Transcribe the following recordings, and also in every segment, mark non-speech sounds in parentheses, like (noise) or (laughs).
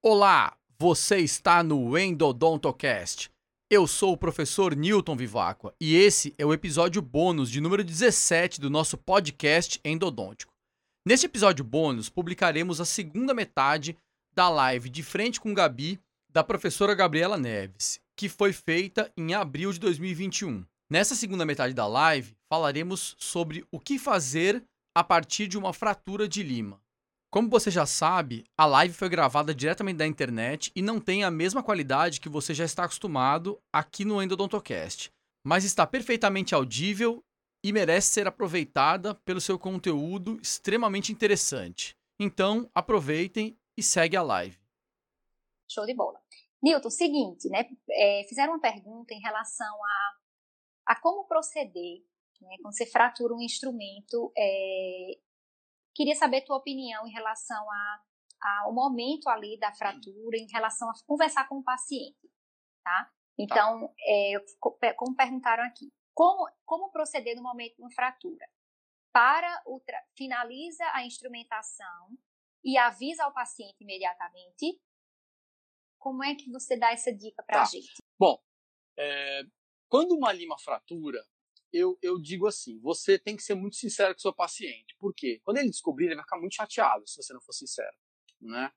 Olá, você está no Endodontocast. Eu sou o professor Newton Vivacqua e esse é o episódio bônus de número 17 do nosso podcast Endodôntico. Neste episódio bônus, publicaremos a segunda metade da live de frente com Gabi da professora Gabriela Neves, que foi feita em abril de 2021. Nessa segunda metade da live, falaremos sobre o que fazer a partir de uma fratura de lima. Como você já sabe, a live foi gravada diretamente da internet e não tem a mesma qualidade que você já está acostumado aqui no Endodontocast, mas está perfeitamente audível e merece ser aproveitada pelo seu conteúdo extremamente interessante. Então, aproveitem e segue a live. Show de bola. Nilton, seguinte, né? É, fizeram uma pergunta em relação a, a como proceder né, quando você fratura um instrumento é, Queria saber tua opinião em relação a, ao momento ali da fratura, em relação a conversar com o paciente, tá? Então, tá. É, como perguntaram aqui, como, como proceder no momento de uma fratura? Para o finaliza a instrumentação e avisa ao paciente imediatamente. Como é que você dá essa dica para a tá. gente? Bom, é, quando uma lima fratura, eu, eu digo assim: você tem que ser muito sincero com o seu paciente. Por quê? Quando ele descobrir, ele vai ficar muito chateado se você não for sincero. Né?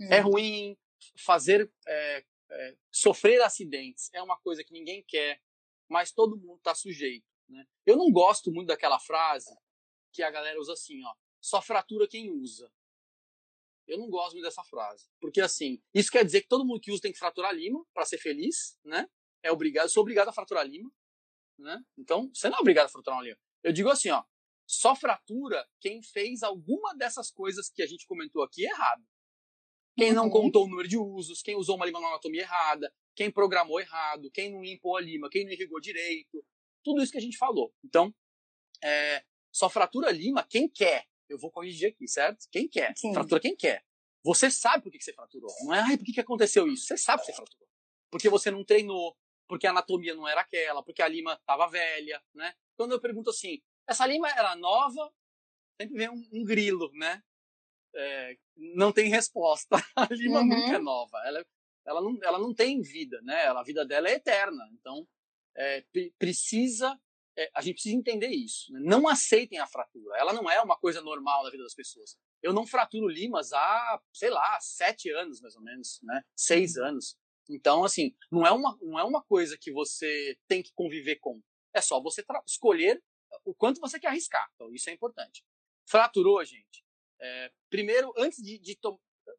Hum. É ruim fazer. É, é, sofrer acidentes é uma coisa que ninguém quer, mas todo mundo está sujeito. Né? Eu não gosto muito daquela frase que a galera usa assim: ó, só fratura quem usa. Eu não gosto muito dessa frase. Porque, assim, isso quer dizer que todo mundo que usa tem que fraturar lima para ser feliz, né? É obrigado, sou obrigado a fraturar lima. Né? Então, você não é obrigado a fraturar uma lima. Eu digo assim, ó, só fratura quem fez alguma dessas coisas que a gente comentou aqui errado. Quem não uhum. contou o número de usos, quem usou uma lima na anatomia errada, quem programou errado, quem não limpou a lima, quem não irrigou direito, tudo isso que a gente falou. Então, é, só fratura lima quem quer. Eu vou corrigir aqui, certo? Quem quer. Sim. Fratura quem quer. Você sabe por que você fraturou. Não é, ai, por que aconteceu isso? Você sabe que você fraturou. Porque você não treinou, porque a anatomia não era aquela, porque a lima estava velha, né? Quando eu pergunto assim, essa lima era nova, sempre vem um, um grilo, né? É, não tem resposta. (laughs) A lima uhum. nunca é nova. Ela, ela, não, ela não tem vida, né? a vida dela é eterna. Então, é, precisa é, a gente precisa entender isso. Né? Não aceitem a fratura. Ela não é uma coisa normal na vida das pessoas. Eu não fraturo limas há, sei lá, sete anos mais ou menos, né? Seis anos. Então, assim, não é uma, não é uma coisa que você tem que conviver com. É só você escolher o quanto você quer arriscar. Então, isso é importante. Fraturou, gente. É, primeiro, antes de, de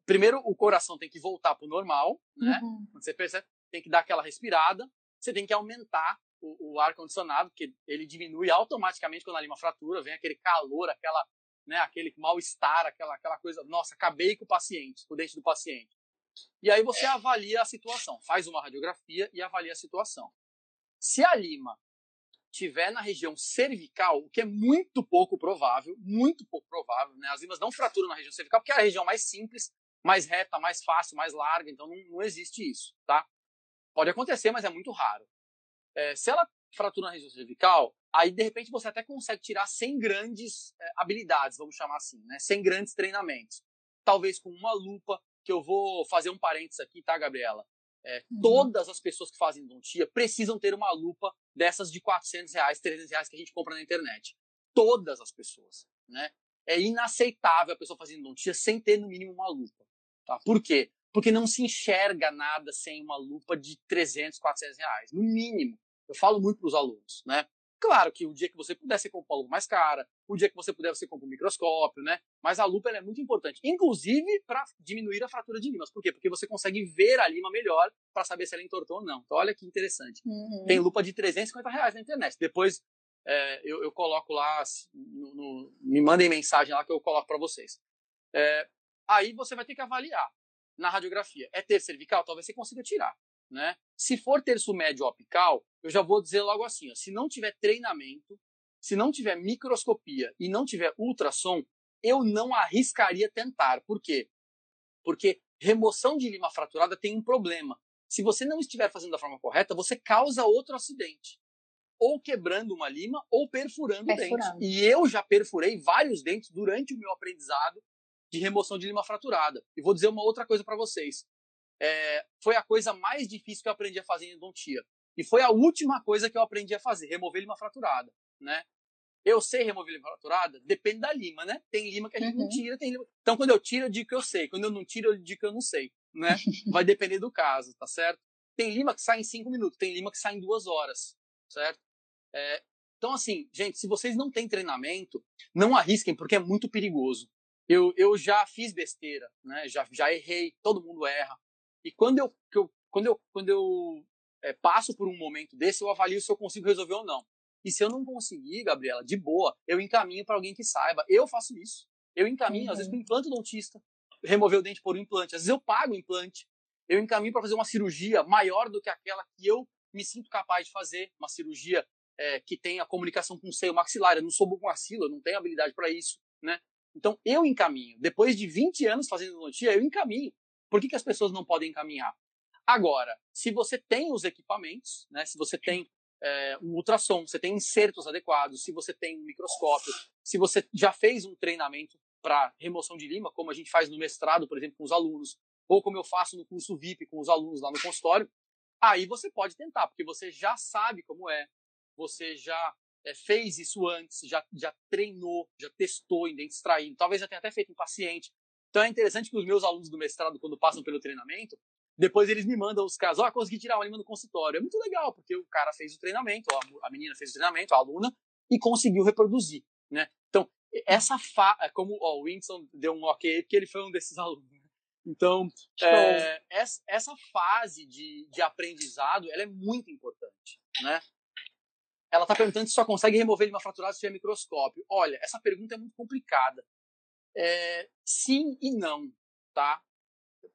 primeiro o coração tem que voltar para o normal, né? Uhum. Você percebe, tem que dar aquela respirada. Você tem que aumentar o, o ar condicionado, porque ele diminui automaticamente quando a lima fratura, vem aquele calor, aquela, né, aquele mal estar, aquela, aquela coisa. Nossa, acabei com o paciente, com o dente do paciente. E aí você avalia a situação, faz uma radiografia e avalia a situação. Se a lima tiver na região cervical, o que é muito pouco provável, muito pouco provável, né? As limas não fraturam na região cervical porque é a região mais simples, mais reta, mais fácil, mais larga, então não, não existe isso, tá? Pode acontecer, mas é muito raro. É, se ela fratura na região cervical, aí de repente você até consegue tirar sem grandes é, habilidades, vamos chamar assim, né? Sem grandes treinamentos. Talvez com uma lupa, que eu vou fazer um parênteses aqui, tá, Gabriela? É, uhum. Todas as pessoas que fazem endodontia precisam ter uma lupa dessas de 400 reais, 300 reais que a gente compra na internet. Todas as pessoas, né? É inaceitável a pessoa fazer endodontia sem ter, no mínimo, uma lupa. Tá? Por quê? Porque não se enxerga nada sem uma lupa de 300, 400 reais. No mínimo. Eu falo muito para os alunos, né? Claro que o dia que você puder, você compra uma lupa mais cara. O dia que você puder, você compra um microscópio, né? Mas a lupa é muito importante, inclusive para diminuir a fratura de limas. Por quê? Porque você consegue ver a lima melhor para saber se ela entortou ou não. Então, olha que interessante. Uhum. Tem lupa de 350 reais na internet. Depois é, eu, eu, coloco lá, no, no, me mandem mensagem lá que eu coloco para vocês. É, aí você vai ter que avaliar na radiografia. É ter cervical? Talvez você consiga tirar. Né? Se for terço médio apical, eu já vou dizer logo assim: ó, se não tiver treinamento, se não tiver microscopia e não tiver ultrassom, eu não arriscaria tentar. Por quê? Porque remoção de lima fraturada tem um problema. Se você não estiver fazendo da forma correta, você causa outro acidente. Ou quebrando uma lima ou perfurando, perfurando. dente. E eu já perfurei vários dentes durante o meu aprendizado de remoção de lima fraturada. E vou dizer uma outra coisa para vocês. É, foi a coisa mais difícil que eu aprendi a fazer em endodontia. E foi a última coisa que eu aprendi a fazer, remover lima fraturada, né? Eu sei remover lima fraturada? Depende da lima, né? Tem lima que a gente uhum. não tira, tem lima... Então, quando eu tiro, eu digo que eu sei. Quando eu não tiro, eu digo que eu não sei, né? (laughs) Vai depender do caso, tá certo? Tem lima que sai em cinco minutos, tem lima que sai em duas horas, certo? É... Então, assim, gente, se vocês não têm treinamento, não arrisquem, porque é muito perigoso. Eu, eu já fiz besteira, né? Já, já errei, todo mundo erra. E quando eu, eu quando eu, quando eu é, passo por um momento desse, eu avalio se eu consigo resolver ou não. E se eu não conseguir, Gabriela, de boa, eu encaminho para alguém que saiba. Eu faço isso. Eu encaminho, uhum. às vezes, para o implante dentista, remover o dente por um implante. Às vezes eu pago o implante. Eu encaminho para fazer uma cirurgia maior do que aquela que eu me sinto capaz de fazer, uma cirurgia é, que tenha comunicação com o seio maxilar. Eu não sou bom com axila, eu não tenho habilidade para isso, né? Então eu encaminho. Depois de 20 anos fazendo odontia, eu encaminho. Por que, que as pessoas não podem encaminhar? Agora, se você tem os equipamentos, né, se você tem é, um ultrassom, você tem insertos adequados, se você tem um microscópio, se você já fez um treinamento para remoção de lima, como a gente faz no mestrado, por exemplo, com os alunos, ou como eu faço no curso VIP com os alunos lá no consultório, aí você pode tentar, porque você já sabe como é, você já é, fez isso antes, já, já treinou, já testou em dente extraído, talvez já tenha até feito um paciente. Então é interessante que os meus alunos do mestrado, quando passam pelo treinamento, depois eles me mandam os casos, ó, oh, consegui tirar uma lima no consultório. É muito legal, porque o cara fez o treinamento, a menina fez o treinamento, a aluna, e conseguiu reproduzir, né? Então, essa fa... É como ó, o Winston deu um ok, porque ele foi um desses (laughs) alunos. Né? Então, é, essa fase de, de aprendizado, ela é muito importante, né? Ela está perguntando se só consegue remover lima fraturada se tiver microscópio. Olha, essa pergunta é muito complicada. É, sim e não, tá?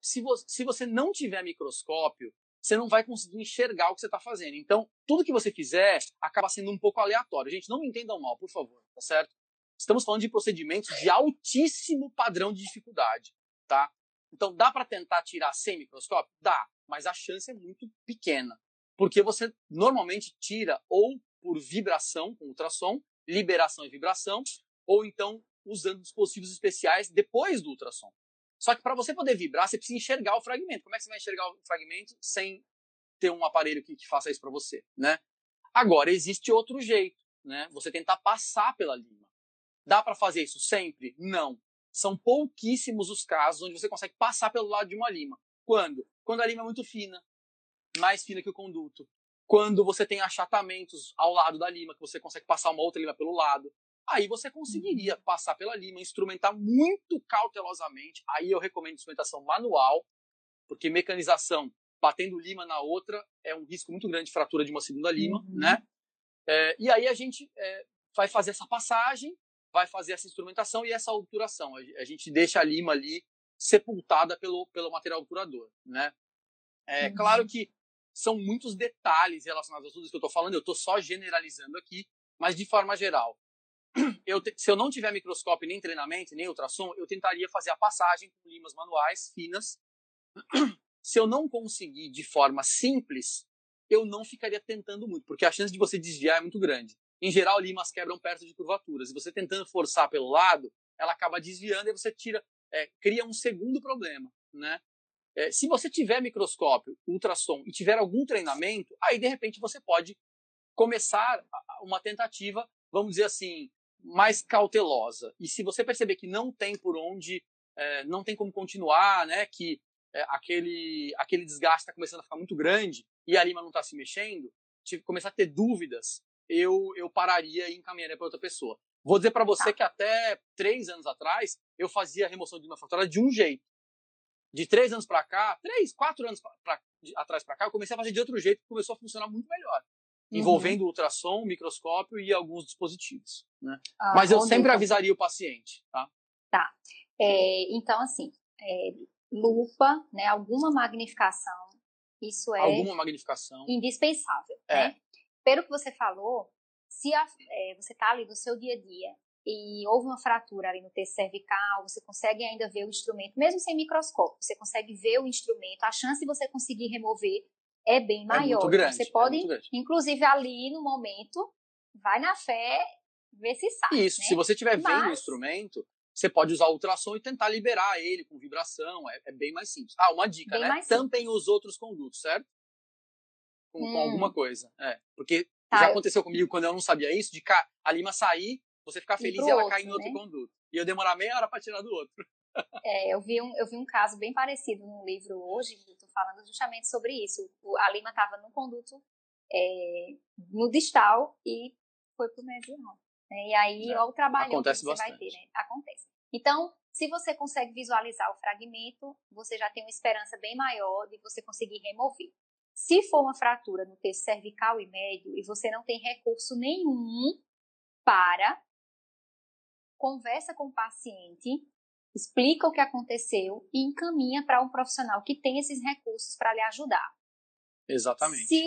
se, vo se você não tiver microscópio, você não vai conseguir enxergar o que você está fazendo. Então, tudo que você fizer acaba sendo um pouco aleatório. Gente, não me entendam mal, por favor, tá certo? Estamos falando de procedimentos de altíssimo padrão de dificuldade, tá? Então, dá para tentar tirar sem microscópio? Dá, mas a chance é muito pequena. Porque você normalmente tira ou por vibração com ultrassom, liberação e vibração, ou então usando dispositivos especiais depois do ultrassom. Só que para você poder vibrar, você precisa enxergar o fragmento. Como é que você vai enxergar o fragmento sem ter um aparelho que, que faça isso para você, né? Agora existe outro jeito, né? Você tentar passar pela lima. Dá para fazer isso sempre? Não. São pouquíssimos os casos onde você consegue passar pelo lado de uma lima. Quando? Quando a lima é muito fina, mais fina que o conduto. Quando você tem achatamentos ao lado da lima, que você consegue passar uma outra lima pelo lado aí você conseguiria uhum. passar pela lima, instrumentar muito cautelosamente. Aí eu recomendo instrumentação manual, porque mecanização batendo lima na outra é um risco muito grande de fratura de uma segunda lima, uhum. né? É, e aí a gente é, vai fazer essa passagem, vai fazer essa instrumentação e essa obturação. A, gente deixa a lima ali sepultada pelo, pelo material obturador, né? É uhum. claro que são muitos detalhes relacionados a tudo isso que eu estou falando, eu estou só generalizando aqui, mas de forma geral, (clears throat) eu se eu não tiver microscópio nem treinamento, nem ultrassom, eu tentaria fazer a passagem com limas manuais finas. (clears throat) Se eu não conseguir de forma simples, eu não ficaria tentando muito, porque a chance de você desviar é muito grande. Em geral, limas quebram perto de curvaturas. E você tentando forçar pelo lado, ela acaba desviando e você tira, é, cria um segundo problema, né? É, se você tiver microscópio, ultrassom e tiver algum treinamento, aí de repente você pode começar uma tentativa, vamos dizer assim, mais cautelosa. E se você perceber que não tem por onde, é, não tem como continuar, né, que é, aquele, aquele desgaste está começando a ficar muito grande e a lima não está se mexendo, tive, começar a ter dúvidas, eu, eu pararia e encaminharia para outra pessoa. Vou dizer para você tá. que até três anos atrás eu fazia a remoção de uma fratura de um jeito. De três anos para cá, três, quatro anos pra, pra, de, atrás para cá, eu comecei a fazer de outro jeito começou a funcionar muito melhor envolvendo uhum. ultrassom, microscópio e alguns dispositivos. Né? Ah, Mas eu sempre avisaria o paciente. Tá. Tá. É, então, assim, é, lupa, né, alguma magnificação, isso é. Alguma magnificação. Indispensável. É. Né? Pelo que você falou, se a, é, você está ali no seu dia a dia e houve uma fratura ali no texto cervical, você consegue ainda ver o instrumento, mesmo sem microscópio, você consegue ver o instrumento, a chance de você conseguir remover é bem maior. É grande, você pode, é inclusive ali no momento, vai na fé, ver se sabe. Isso, né? se você estiver Mas... vendo o instrumento, você pode usar o ultrassom e tentar liberar ele com vibração, é, é bem mais simples. Ah, uma dica, Bem né? Tampem os outros condutos, certo? Com, com Hum. alguma coisa. É, porque Tá, já eu- aconteceu comigo quando eu não sabia isso, de ca- a lima sair, você ficar feliz pro e ela outro, cair em outro né? conduto. E eu demorar meia hora para tirar do outro. É, eu, vi um, eu vi um caso bem parecido num livro hoje, que eu tô falando justamente sobre isso. O- a lima estava no conduto, é, no distal, e foi pro mesial. né? E aí, É, olha o trabalho que acontece você vai bastante. ter, né? Acontece. Então, se você consegue visualizar o fragmento, você já tem uma esperança bem maior de você conseguir remover. Se for uma fratura no terço cervical e médio e você não tem recurso nenhum para, conversa com o paciente, explica o que aconteceu e encaminha para um profissional que tem esses recursos para lhe ajudar. Exatamente. Se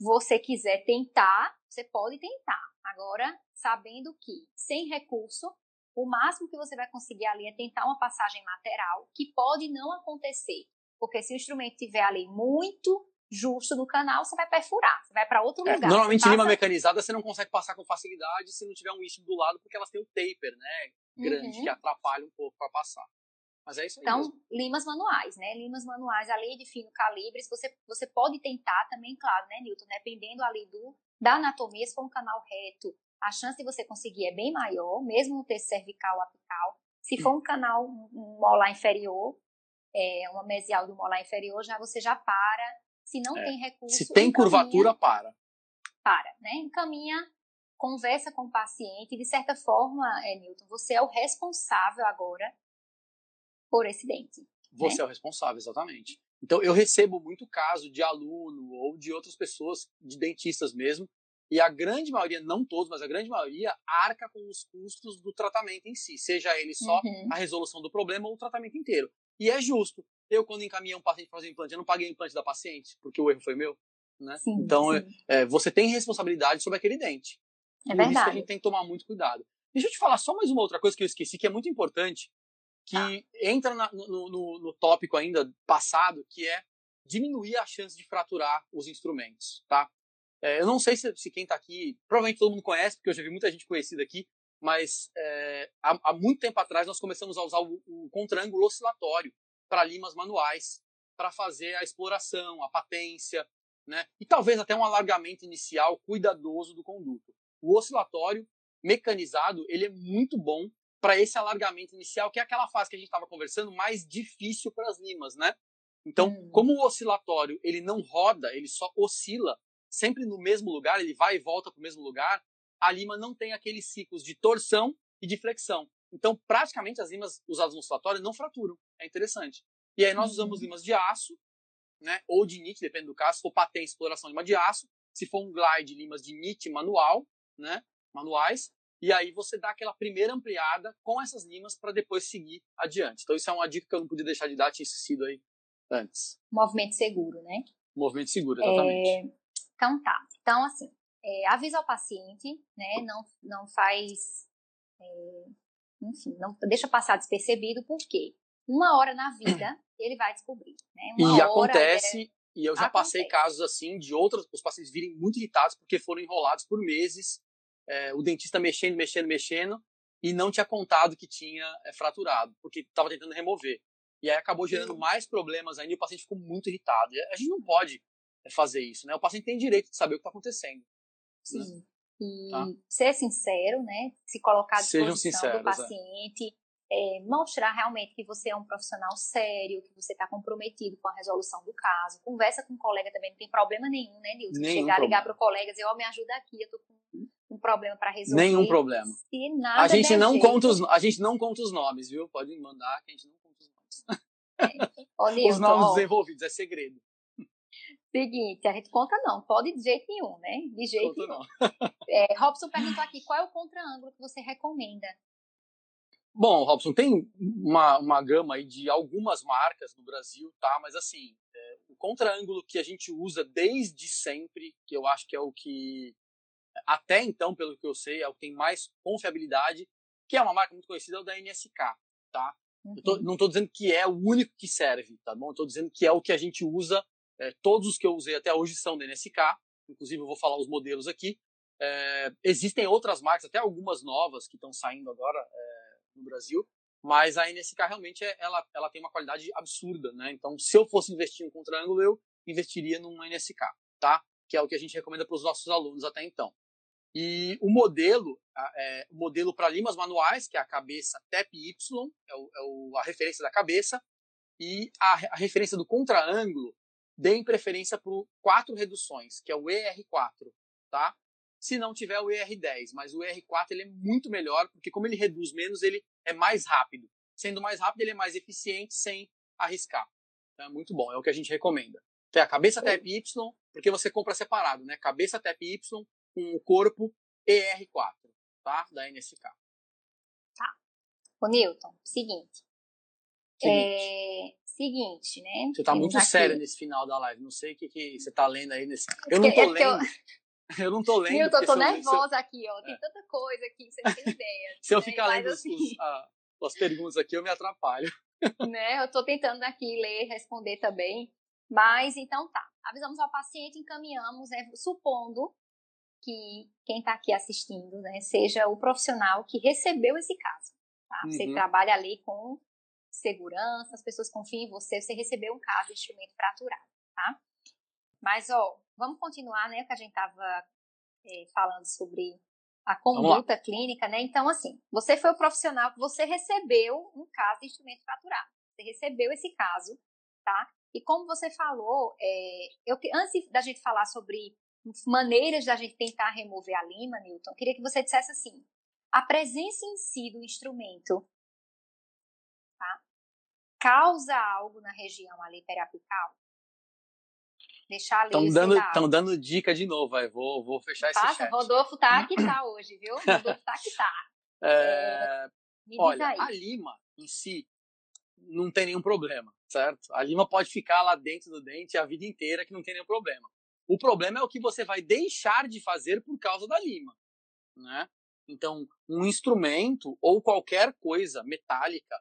você quiser tentar, você pode tentar. Agora, sabendo que sem recurso, o máximo que você vai conseguir ali é tentar uma passagem lateral, que pode não acontecer. Porque se o instrumento estiver ali muito justo no canal, você vai perfurar, você vai para outro É, lugar. normalmente, Você lima passa- mecanizada você não consegue passar com facilidade se não tiver um istmo do lado, porque elas têm o taper, né? Grande, Uhum. que atrapalha um pouco para passar. Mas é isso aí. Então, mesmo. limas manuais, né? Limas manuais, além de fino calibres, você, você pode tentar também, claro, né, Newton? Dependendo ali do, da anatomia, se for um canal reto, a chance de você conseguir é bem maior, mesmo no terço cervical ou apical. Se for um canal, um um molar inferior, é, uma mesial do molar inferior, já você já para. Se não É. tem recurso, Se tem curvatura, para. para, né? Encaminha, conversa com o paciente. De certa forma, é, Newton, você é o responsável agora por esse dente. Você é o responsável, exatamente. Então, eu recebo muito caso de aluno ou de outras pessoas, de dentistas mesmo, e a grande maioria, não todos, mas a grande maioria, arca com os custos do tratamento em si, seja ele só Uhum. a resolução do problema ou o tratamento inteiro. E é justo. Eu, quando encaminhei um paciente para fazer implante, eu não paguei o implante da paciente, porque o erro foi meu. Né? Sim, então, sim. é, você tem responsabilidade sobre aquele dente. É Por isso que a verdade. gente tem que tomar muito cuidado. Deixa eu te falar só mais uma outra coisa que eu esqueci, que é muito importante, que Tá. entra na- no, no- no tópico ainda passado, que é diminuir a chance de fraturar os instrumentos, tá? É, eu não sei se, se quem está aqui, provavelmente todo mundo conhece, porque eu já vi muita gente conhecida aqui, mas é, há, há muito tempo atrás nós começamos a usar o, o contra-ângulo oscilatório para limas manuais, para fazer a exploração, a patência, né? E talvez até um alargamento inicial cuidadoso do conduto. O oscilatório mecanizado, ele é muito bom para esse alargamento inicial, que é aquela fase que a gente estava conversando, mais difícil para as limas, né? Então, Hum. como o oscilatório ele não roda, ele só oscila sempre no mesmo lugar, ele vai e volta para o mesmo lugar, a lima não tem aqueles ciclos de torção e de flexão. Então, praticamente as limas usadas no oscilatório não fraturam. É interessante. E aí nós Uhum. usamos limas de aço, né? Ou de NIT, depende do caso. Se for patente, exploração lima de aço. Se for um glide, limas de NIT manual, né? Manuais. E aí você dá aquela primeira ampliada com essas limas para depois seguir adiante. Então isso é uma dica que eu não podia deixar de dar, tinha esquecido aí antes. Movimento seguro, né? Movimento seguro, exatamente. É, então tá. Então, assim, é, avisa ao paciente, né? Não, não faz. é, enfim, não deixa passar despercebido, porque uma hora na vida (clears throat) ele vai descobrir. Né? Uma E hora, acontece, e eu já passei Acontece. casos assim de outros, os pacientes virem muito irritados porque foram enrolados por meses, é, o dentista mexendo, mexendo, mexendo, e não tinha contado que tinha é, fraturado, porque estava tentando remover. E aí acabou gerando mais problemas ainda e o paciente ficou muito irritado. A gente não pode é, fazer isso, né? O paciente tem direito de saber o que está acontecendo. né? E Tá. ser sincero, né? Se colocar à disposição sinceros, do é. paciente, é, mostrar realmente que você é um profissional sério, que você está comprometido com a resolução do caso. Conversa com o colega também, não tem problema nenhum, né, Nilson? Nenhum Chegar, ligar problema. para o colega e dizer, ó, me ajuda aqui, eu tô com um problema para resolver. Nenhum problema. Se nada A gente, não jeito, conta os, a gente não conta os nomes, viu? Pode mandar que a gente não conta os nomes. (laughs) Ó, (laughs) Os Nilson, nomes ó, dos envolvidos, é segredo. Seguinte, a gente conta não, pode de jeito nenhum, né? De jeito Conta nenhum. não. É, Robson perguntou aqui, qual é o contra-ângulo que você recomenda? Bom, Robson, tem uma, uma gama aí de algumas marcas no Brasil, tá? Mas assim, é, o contra-ângulo que a gente usa desde sempre, que eu acho que é o que, até então, pelo que eu sei, é o que tem mais confiabilidade, que é uma marca muito conhecida, é o da NSK, tá? Eu tô- Uhum. não estou dizendo que é o único que serve, tá bom? Estou dizendo que é o que a gente usa. É, todos os que eu usei até hoje são da NSK, inclusive eu vou falar os modelos aqui. É, existem outras marcas, até algumas novas que estão saindo agora, é, no Brasil, mas a NSK realmente é, ela, ela tem uma qualidade absurda, né? Então, se eu fosse investir em um contra-ângulo, eu investiria numa NSK, tá? Que é o que a gente recomenda para os nossos alunos até então. E o modelo, é, o modelo para limas manuais, que é a cabeça TEP-Y, é, o, é o, a referência da cabeça, e a, a referência do contra-ângulo, deem preferência por quatro reduções, que é o ER4, tá? Se não tiver o ER10, mas o ER4 ele é muito melhor, porque como ele reduz menos, ele é mais rápido. Sendo mais rápido, ele é mais eficiente sem arriscar. Então, é muito bom, é o que a gente recomenda. Tem a cabeça TEP-Y, porque você compra separado, né? Cabeça TEP-Y com o corpo ER4, tá? Da NSK. Tá. Ô, Newton, seguinte. Seguinte. É, seguinte, né? Você tá muito sério nesse final da live. Não sei o que, que você tá lendo aí nesse. (laughs) Eu não tô é lendo. Eu... eu... não tô lendo. Eu tô nervosa eu... aqui, ó. Tem é. tanta coisa aqui, você não tem ideia. (laughs) Se eu né? ficar lendo assim... os, as perguntas aqui, eu me atrapalho. (laughs) né? Eu tô tentando aqui ler, responder também. Mas então tá. Avisamos ao paciente, encaminhamos, né, supondo que quem está aqui assistindo né, seja o profissional que recebeu esse caso. Tá? Você uhum. trabalha ali com segurança, as pessoas confiam em você, você recebeu um caso de instrumento fraturado, tá? Mas, ó, vamos continuar, né, que a gente estava é, falando sobre a conduta clínica, né? Então, assim, você foi o profissional que você recebeu um caso de instrumento fraturado. Você recebeu esse caso, tá? E como você falou, é, eu, antes da gente falar sobre maneiras da gente tentar remover a lima, Newton, queria que você dissesse assim: a presença em si do instrumento tá, causa algo na região ali periapical? Deixar ali. Estão dando, tão dando dica de novo, vai. Vou, vou fechar esse Passa, chat. Rodolfo tá que tá (clears throat) hoje, viu? Rodolfo tá que tá. É, olha, a lima em si não tem nenhum problema, certo? A lima pode ficar lá dentro do dente a vida inteira que não tem nenhum problema. O problema é o que você vai deixar de fazer por causa da lima, né? Então, um instrumento ou qualquer coisa metálica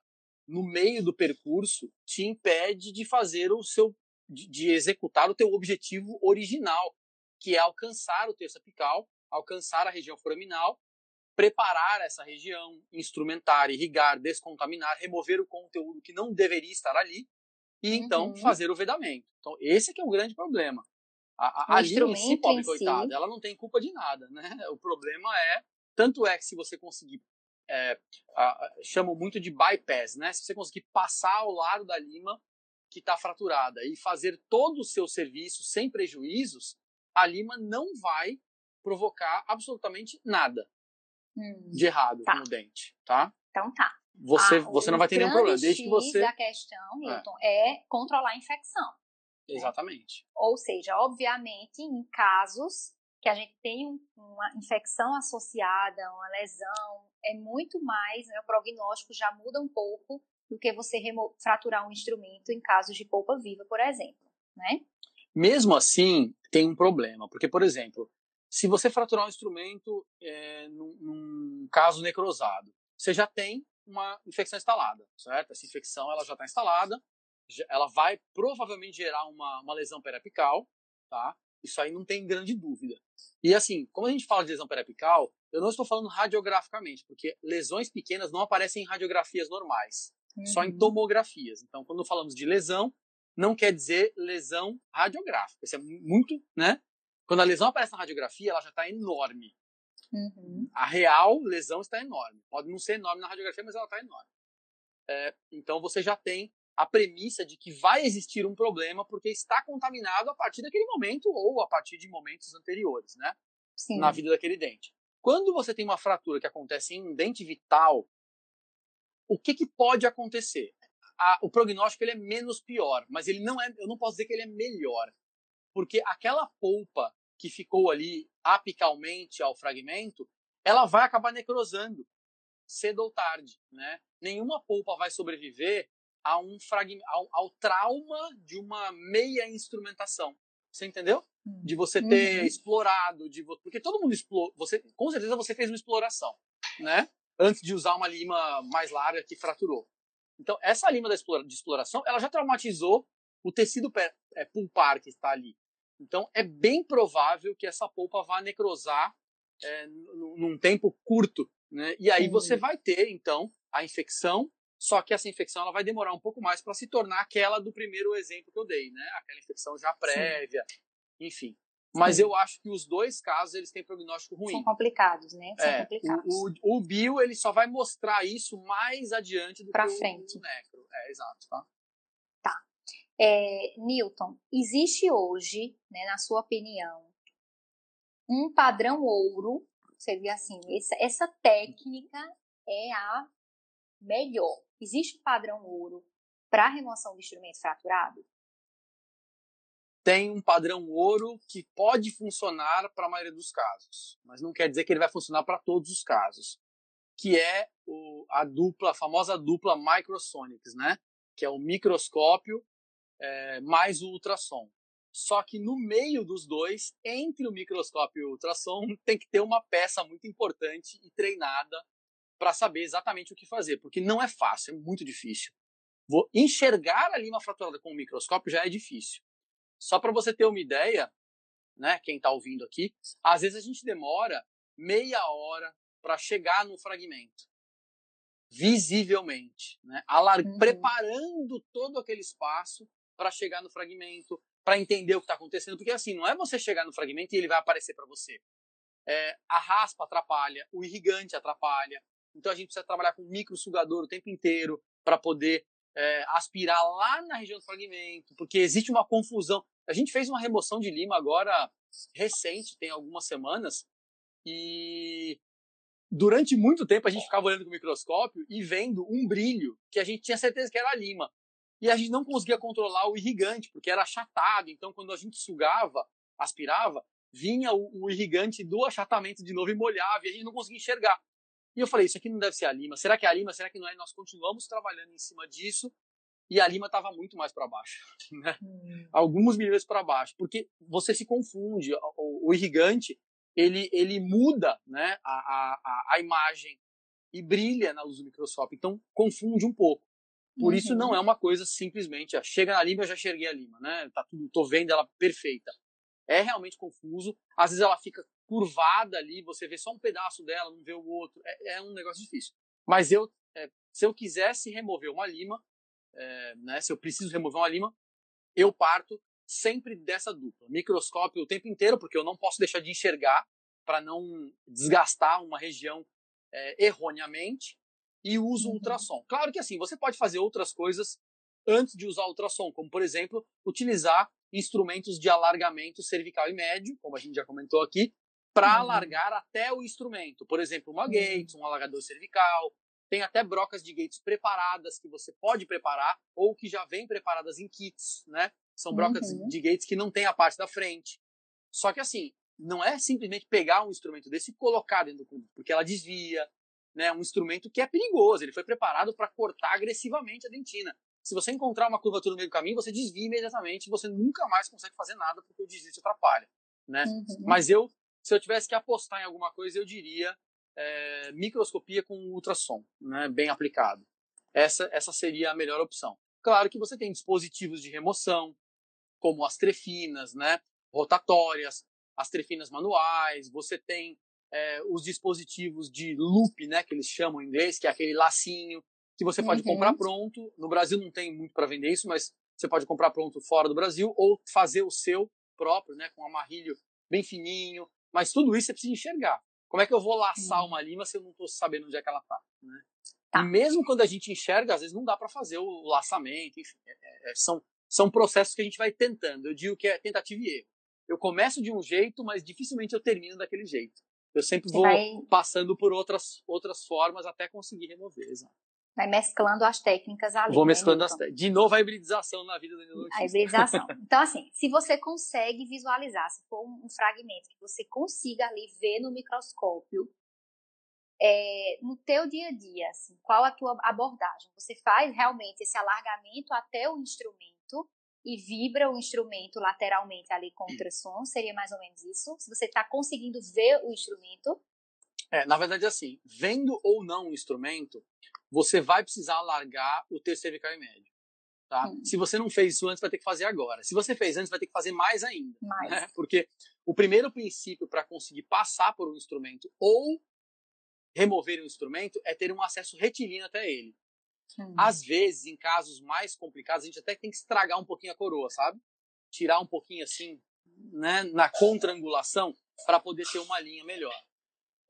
no meio do percurso te impede de fazer o seu de, de executar o teu objetivo original, que é alcançar o terço apical, alcançar a região foraminal, preparar essa região, instrumentar, irrigar, descontaminar, remover o conteúdo que não deveria estar ali e então uhum. fazer o vedamento. Então, esse é, é o grande problema. A, a, a Lina em si, pobre coitada, si. ela não tem culpa de nada, né? (laughs) O problema é, tanto é que se você conseguir, é, a, chamam muito de bypass, né? Se você conseguir passar ao lado da lima que está fraturada e fazer todo o seu serviço sem prejuízos, a lima não vai provocar absolutamente nada hum, de errado tá. no dente, tá? Então tá. Você, ah, você não vai ter nenhum problema, desde que você... a questão, Milton, é. é controlar a infecção. Né? Exatamente. Ou seja, obviamente, em casos que a gente tem uma infecção associada, uma lesão, é muito mais, né, o prognóstico já muda um pouco do que você fraturar um instrumento em casos de polpa viva, por exemplo, né? Mesmo assim, tem um problema, porque, por exemplo, se você fraturar um instrumento é, num, num, caso necrosado, você já tem uma infecção instalada, certo? Essa infecção ela já está instalada, ela vai provavelmente gerar uma, uma lesão periapical, tá? Isso aí não tem grande dúvida. E assim, como a gente fala de lesão periapical, eu não estou falando radiograficamente, porque lesões pequenas não aparecem em radiografias normais, uhum. só em uhum. tomografias. Então, quando falamos de lesão, não quer dizer lesão radiográfica. Isso é muito, né? Quando a lesão aparece na radiografia, ela já está enorme. Uhum. A real lesão está enorme. Pode não ser enorme na radiografia, mas ela está enorme. É, então você já tem a premissa de que vai existir um problema porque está contaminado a partir daquele momento ou a partir de momentos anteriores, né? Sim. Na vida daquele dente. Quando você tem uma fratura que acontece em um dente vital, o que, que pode acontecer? A, o prognóstico ele é menos pior, mas ele não é, eu não posso dizer que ele é melhor, porque aquela polpa que ficou ali apicalmente ao fragmento, ela vai acabar necrosando cedo ou tarde, né? Nenhuma polpa vai sobreviver a um fragmento, ao, ao, trauma de uma meia instrumentação. Você entendeu? Hum. De você ter uhum. explorado, de porque todo mundo explorou, você com certeza você fez uma exploração, né? Antes de usar uma lima mais larga que fraturou. Então essa lima da explora... de exploração, ela já traumatizou o tecido é, pulpar que está ali. Então é bem provável que essa polpa vá necrosar é, num tempo curto, né? E aí você vai ter então a infecção, só que essa infecção ela vai demorar um pouco mais para se tornar aquela do primeiro exemplo que eu dei, né? Aquela infecção já prévia, Sim. enfim. Mas Sim. eu acho que os dois casos eles têm prognóstico ruim. São complicados, né? São é, complicados. O, o, bio ele só vai mostrar isso mais adiante do pra que frente. o, necro. É, exato, tá? Tá. É, Newton, existe hoje, né, na sua opinião, um padrão ouro, seria assim, essa, essa técnica é a melhor. Existe um padrão ouro para remoção de instrumento fraturado? Tem um padrão ouro que pode funcionar para a maioria dos casos, mas não quer dizer que ele vai funcionar para todos os casos, que é o, a dupla, a famosa dupla microsonics, né? Que é o microscópio é, mais o ultrassom. Só que no meio dos dois, entre o microscópio e o ultrassom, tem que ter uma peça muito importante e treinada para saber exatamente o que fazer, porque não é fácil, é muito difícil. Vou enxergar a lima fraturada com o microscópio já é difícil. Só para você ter uma ideia, né, quem está ouvindo aqui, às vezes a gente demora meia hora para chegar no fragmento, visivelmente, né, uhum. preparando todo aquele espaço para chegar no fragmento, para entender o que está acontecendo, porque assim, não é você chegar no fragmento e ele vai aparecer para você. É, a raspa atrapalha, o irrigante atrapalha, então a gente precisa trabalhar com micro sugador o tempo inteiro para poder é, aspirar lá na região do fragmento, porque existe uma confusão. A gente fez uma remoção de lima agora recente, tem algumas semanas, e durante muito tempo a gente ficava olhando com o microscópio e vendo um brilho que a gente tinha certeza que era lima. E a gente não conseguia controlar o irrigante, porque era achatado. Então, quando a gente sugava, aspirava, vinha o, o irrigante do achatamento de novo e molhava, e a gente não conseguia enxergar. E eu falei, isso aqui não deve ser a lima. Será que é a lima? Será que não é? Nós continuamos trabalhando em cima disso e a lima estava muito mais para baixo, (laughs) né? Hum. Alguns milímetros para baixo, porque você se confunde. O, o, irrigante ele, ele muda, né, a, a, a imagem e brilha na luz do microscópio, então confunde um pouco. Por uhum. isso não é uma coisa simplesmente, ó, chega na lima, eu já enxerguei a lima, né? Tá tudo, tô vendo ela perfeita. É realmente confuso. Às vezes ela fica curvada ali, você vê só um pedaço dela, não vê o outro. É, é um negócio difícil. Mas eu, é, se eu quisesse remover uma lima, é, né, se eu preciso remover uma lima, eu parto sempre dessa dupla. Microscópio o tempo inteiro, porque eu não posso deixar de enxergar para não desgastar uma região é, erroneamente, e uso uhum. ultrassom. Claro que assim, você pode fazer outras coisas antes de usar ultrassom, como por exemplo, utilizar instrumentos de alargamento cervical e médio, como a gente já comentou aqui, para uhum. alargar até o instrumento. Por exemplo, uma uhum. Gates, um alargador cervical. Tem até brocas de Gates preparadas que você pode preparar ou que já vêm preparadas em kits, né? São brocas uhum. de Gates que não tem a parte da frente. Só que assim, não é simplesmente pegar um instrumento desse e colocar dentro do cubo, porque ela desvia, né? Um instrumento que é perigoso. Ele foi preparado para cortar agressivamente a dentina. Se você encontrar uma curvatura no meio do caminho, você desvia imediatamente, você nunca mais consegue fazer nada porque o desvio te atrapalha, né? Uhum. Mas eu se eu tivesse que apostar em alguma coisa, eu diria é, microscopia com ultrassom, né, bem aplicado. Essa, essa seria a melhor opção. Claro que você tem dispositivos de remoção, como as trefinas, né, rotatórias, as trefinas manuais, você tem é, os dispositivos de loop, né, que eles chamam em inglês, que é aquele lacinho, que você pode uhum. comprar pronto. No Brasil não tem muito para vender isso, mas você pode comprar pronto fora do Brasil ou fazer o seu próprio, né, com amarrilho bem fininho, mas tudo isso você precisa enxergar. Como é que eu vou laçar uma lima se eu não estou sabendo onde é que ela está? Né? Tá. E mesmo quando a gente enxerga, às vezes não dá para fazer o laçamento, enfim, é, é, é, são, são processos que a gente vai tentando. Eu digo que é tentativa e erro. Eu começo de um jeito, mas dificilmente eu termino daquele jeito. Eu sempre Você vou vai... passando por outras, outras formas até conseguir remover. Exato. Vai mesclando as técnicas ali. Vou né, mesclando as técnicas. De novo a hibridização na vida da A hibridização. (laughs) Então, assim, se você consegue visualizar, se for um fragmento que você consiga ali ver no microscópio, é, no teu dia a dia, assim, qual a tua abordagem? Você faz realmente esse alargamento até o instrumento e vibra o instrumento lateralmente ali com ultrassom? Seria mais ou menos isso? Se você está conseguindo ver o instrumento? É, na verdade, assim, vendo ou não o instrumento, você vai precisar alargar o terço cervical e médio. Tá? Hum. Se você não fez isso antes, vai ter que fazer agora. Se você fez antes, vai ter que fazer mais ainda. Mais. Né? Porque o primeiro princípio para conseguir passar por um instrumento ou remover um instrumento é ter um acesso retilíneo até ele. Hum. Às vezes, em casos mais complicados, a gente até tem que estragar um pouquinho a coroa, sabe? Tirar um pouquinho assim, né, na contrangulação, para poder ter uma linha melhor.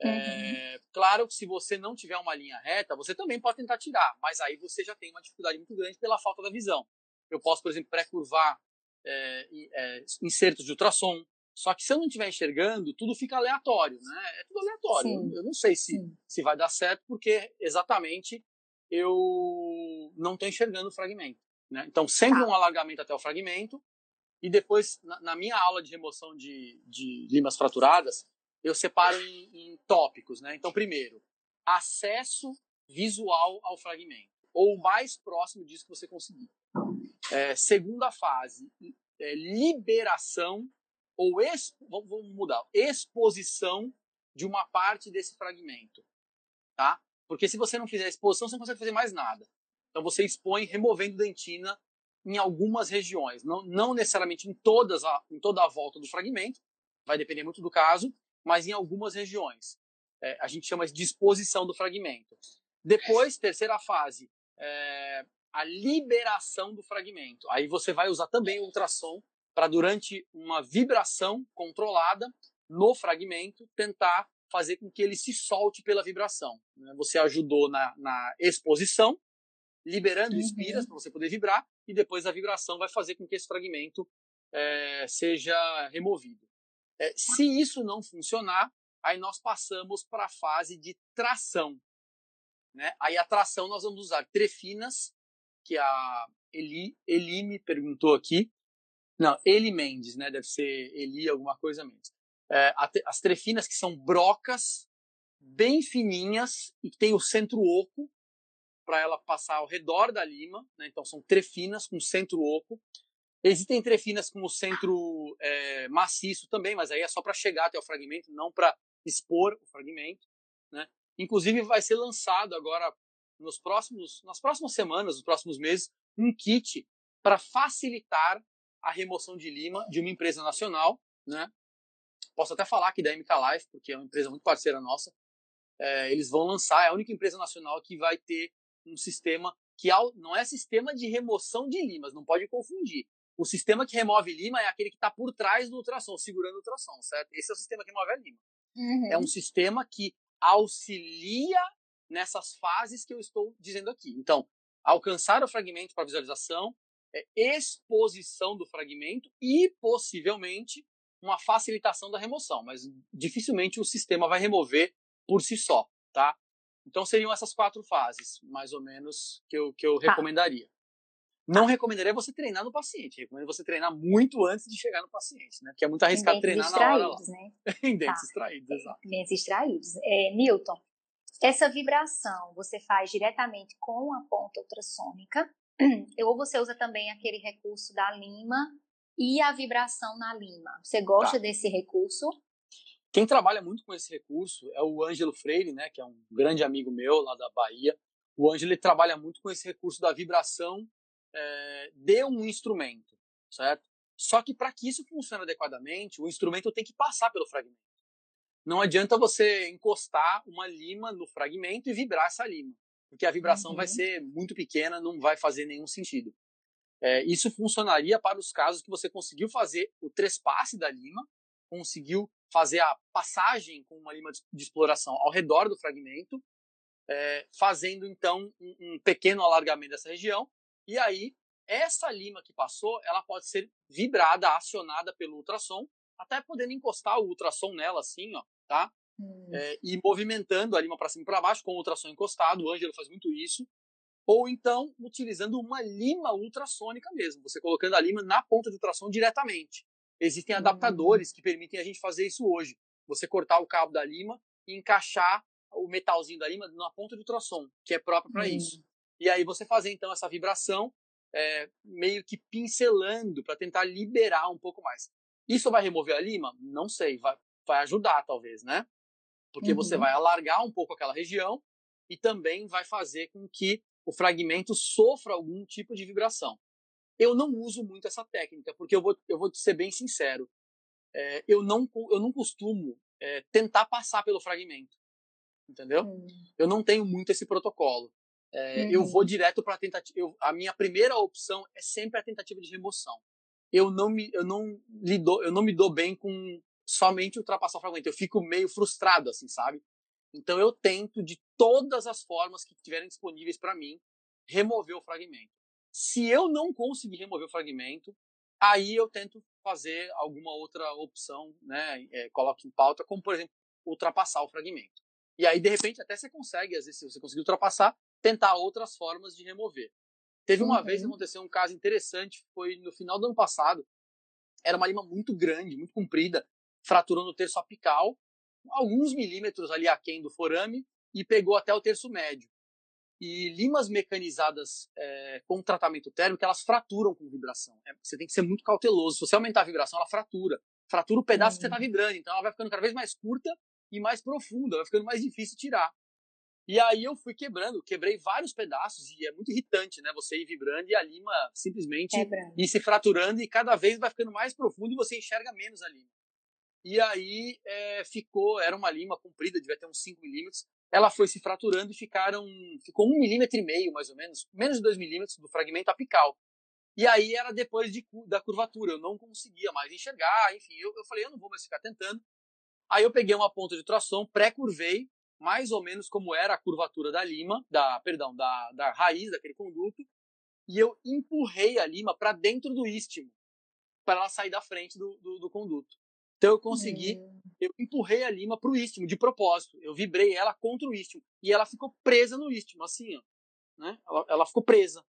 Uhum. É, claro que se você não tiver uma linha reta, você também pode tentar tirar, mas aí você já tem uma dificuldade muito grande pela falta da visão. Eu posso, por exemplo, pré-curvar é, é, insertos de ultrassom, só que se eu não estiver enxergando, tudo fica aleatório, né? É tudo aleatório. Sim. Eu não sei se, se vai dar certo, porque exatamente eu não estou enxergando o fragmento. Né? Então, sempre tá. um alargamento até o fragmento. E depois, na, na minha aula de remoção de, de limas fraturadas, eu separo em, em tópicos. Né? Então, primeiro, acesso visual ao fragmento, ou o mais próximo disso que você conseguir. É, segunda fase, é, liberação ou expo, vamos mudar, exposição de uma parte desse fragmento, tá? Porque se você não fizer exposição, você não consegue fazer mais nada. Então você expõe removendo dentina em algumas regiões, não, não necessariamente em todas a, em toda a volta do fragmento, vai depender muito do caso, mas em algumas regiões. É, a gente chama de exposição do fragmento. Depois, terceira fase, é, a liberação do fragmento. Aí você vai usar também o ultrassom para durante uma vibração controlada no fragmento tentar fazer com que ele se solte pela vibração. Né? Você ajudou na, na exposição, liberando uhum. espiras para você poder vibrar, e depois a vibração vai fazer com que esse fragmento é, seja removido. É, se isso não funcionar, aí nós passamos para a fase de tração. Né? Aí a tração nós vamos usar trefinas, que a Eli, Eli me perguntou aqui, não, Eli Mendes, né? Deve ser Eli alguma coisa Mendes. É, as trefinas que são brocas bem fininhas e que tem o centro oco para ela passar ao redor da lima, né? Então são trefinas com centro oco. Existem trefinas com o centro é, maciço também, mas aí é só para chegar até o fragmento, não para expor o fragmento, né? Inclusive vai ser lançado agora nos próximos, nas próximas semanas, nos próximos meses, um kit para facilitar a remoção de lima de uma empresa nacional, né? Posso até falar aqui da MK Life, porque é uma empresa muito parceira nossa. É, eles vão lançar, é a única empresa nacional que vai ter um sistema que não é sistema de remoção de limas, não pode confundir. O sistema que remove lima é aquele que está por trás do ultrassom, segurando o ultrassom, certo? Esse é o sistema que remove a lima. Uhum. É um sistema que auxilia nessas fases que eu estou dizendo aqui. Então, alcançar o fragmento para visualização, é, exposição do fragmento e, possivelmente, uma facilitação da remoção, mas dificilmente o sistema vai remover por si só, tá? Então seriam essas quatro fases, mais ou menos, que eu, que eu tá. recomendaria. Não recomendaria você treinar no paciente, recomendo você treinar muito antes de chegar no paciente, né? Porque é muito arriscado treinar na hora lá. Né? (laughs) em dentes tá. extraídos, exato. Dentes extraídos. É, Newton, essa vibração você faz diretamente com a ponta ultrassônica (clears throat) ou você usa também aquele recurso da lima e a vibração na lima. Você gosta tá. desse recurso? Quem trabalha muito com esse recurso é o Ângelo Freire, né, que é um grande amigo meu lá da Bahia. O Ângelo trabalha muito com esse recurso da vibração é, de um instrumento, certo? Só que para que isso funcione adequadamente, o instrumento tem que passar pelo fragmento. Não adianta você encostar uma lima no fragmento e vibrar essa lima porque a vibração uhum. vai ser muito pequena, não vai fazer nenhum sentido. É, isso funcionaria para os casos que você conseguiu fazer o trespasse da lima, conseguiu fazer a passagem com uma lima de exploração ao redor do fragmento, é, fazendo então um, um pequeno alargamento dessa região, e aí essa lima que passou, ela pode ser vibrada, acionada pelo ultrassom, até podendo encostar o ultrassom nela assim, ó, tá? É, e movimentando a lima para cima e para baixo com o ultrassom encostado, o Ângelo faz muito isso. Ou então utilizando uma lima ultrassônica mesmo, você colocando a lima na ponta de ultrassom diretamente. Existem adaptadores que permitem a gente fazer isso hoje. Você cortar o cabo da lima e encaixar o metalzinho da lima na ponta de ultrassom, que é próprio para isso. E aí você fazer então essa vibração é, meio que pincelando para tentar liberar um pouco mais. Isso vai remover a lima? Não sei, vai, vai ajudar talvez, né? porque uhum. você vai alargar um pouco aquela região e também vai fazer com que o fragmento sofra algum tipo de vibração. Eu não uso muito essa técnica, porque eu vou, eu vou ser bem sincero. É, eu, não, eu não costumo é, tentar passar pelo fragmento. entendeu? Hum. Eu não tenho muito esse protocolo. É, uhum. Eu vou direto para a tentativa. a minha primeira opção é sempre a tentativa de remoção. Eu não me, eu não lido, eu não me dou bem com somente ultrapassar o fragmento. Eu fico meio frustrado, assim, sabe? Então eu tento de todas as formas que tiverem disponíveis para mim remover o fragmento. Se eu não conseguir remover o fragmento, aí eu tento fazer alguma outra opção, né? É, coloco em pauta, como por exemplo ultrapassar o fragmento. E aí de repente até você consegue, às vezes se você conseguir ultrapassar, tentar outras formas de remover. Teve uma uhum. vez que uhum. aconteceu um caso interessante, foi no final do ano passado. Era uma lima muito grande, muito comprida, fraturou no terço apical, alguns milímetros ali aquém do forame, e pegou até o terço médio. E limas mecanizadas é, com tratamento térmico, elas fraturam com vibração. É, você tem que ser muito cauteloso. Se você aumentar a vibração, ela fratura. Fratura o pedaço uhum. que você está uhum. vibrando. Então ela vai ficando cada vez mais curta e mais profunda, vai ficando mais difícil tirar. E aí eu fui quebrando, quebrei vários pedaços e é muito irritante, né? Você ir vibrando e a lima simplesmente Quebrando. ir se fraturando e cada vez vai ficando mais profundo e você enxerga menos a lima. E aí é, ficou, era uma lima comprida, devia ter uns 5 milímetros. Ela foi se fraturando e ficaram, ficou um milímetro e meio, mais ou menos, menos de 2 milímetros do fragmento apical. E aí era depois de, da curvatura, eu não conseguia mais enxergar, enfim, eu, eu falei, eu não vou mais ficar tentando. Aí eu peguei uma ponta de tração, pré-curvei, mais ou menos como era a curvatura da lima, da, perdão, da, da raiz daquele conduto, e eu empurrei a lima para dentro do istmo, para ela sair da frente do, do, do conduto. Então eu consegui, eu empurrei a lima para o istmo, de propósito. Eu vibrei ela contra o istmo, e ela ficou presa no istmo, assim, ó. Né? Ela, ela ficou presa.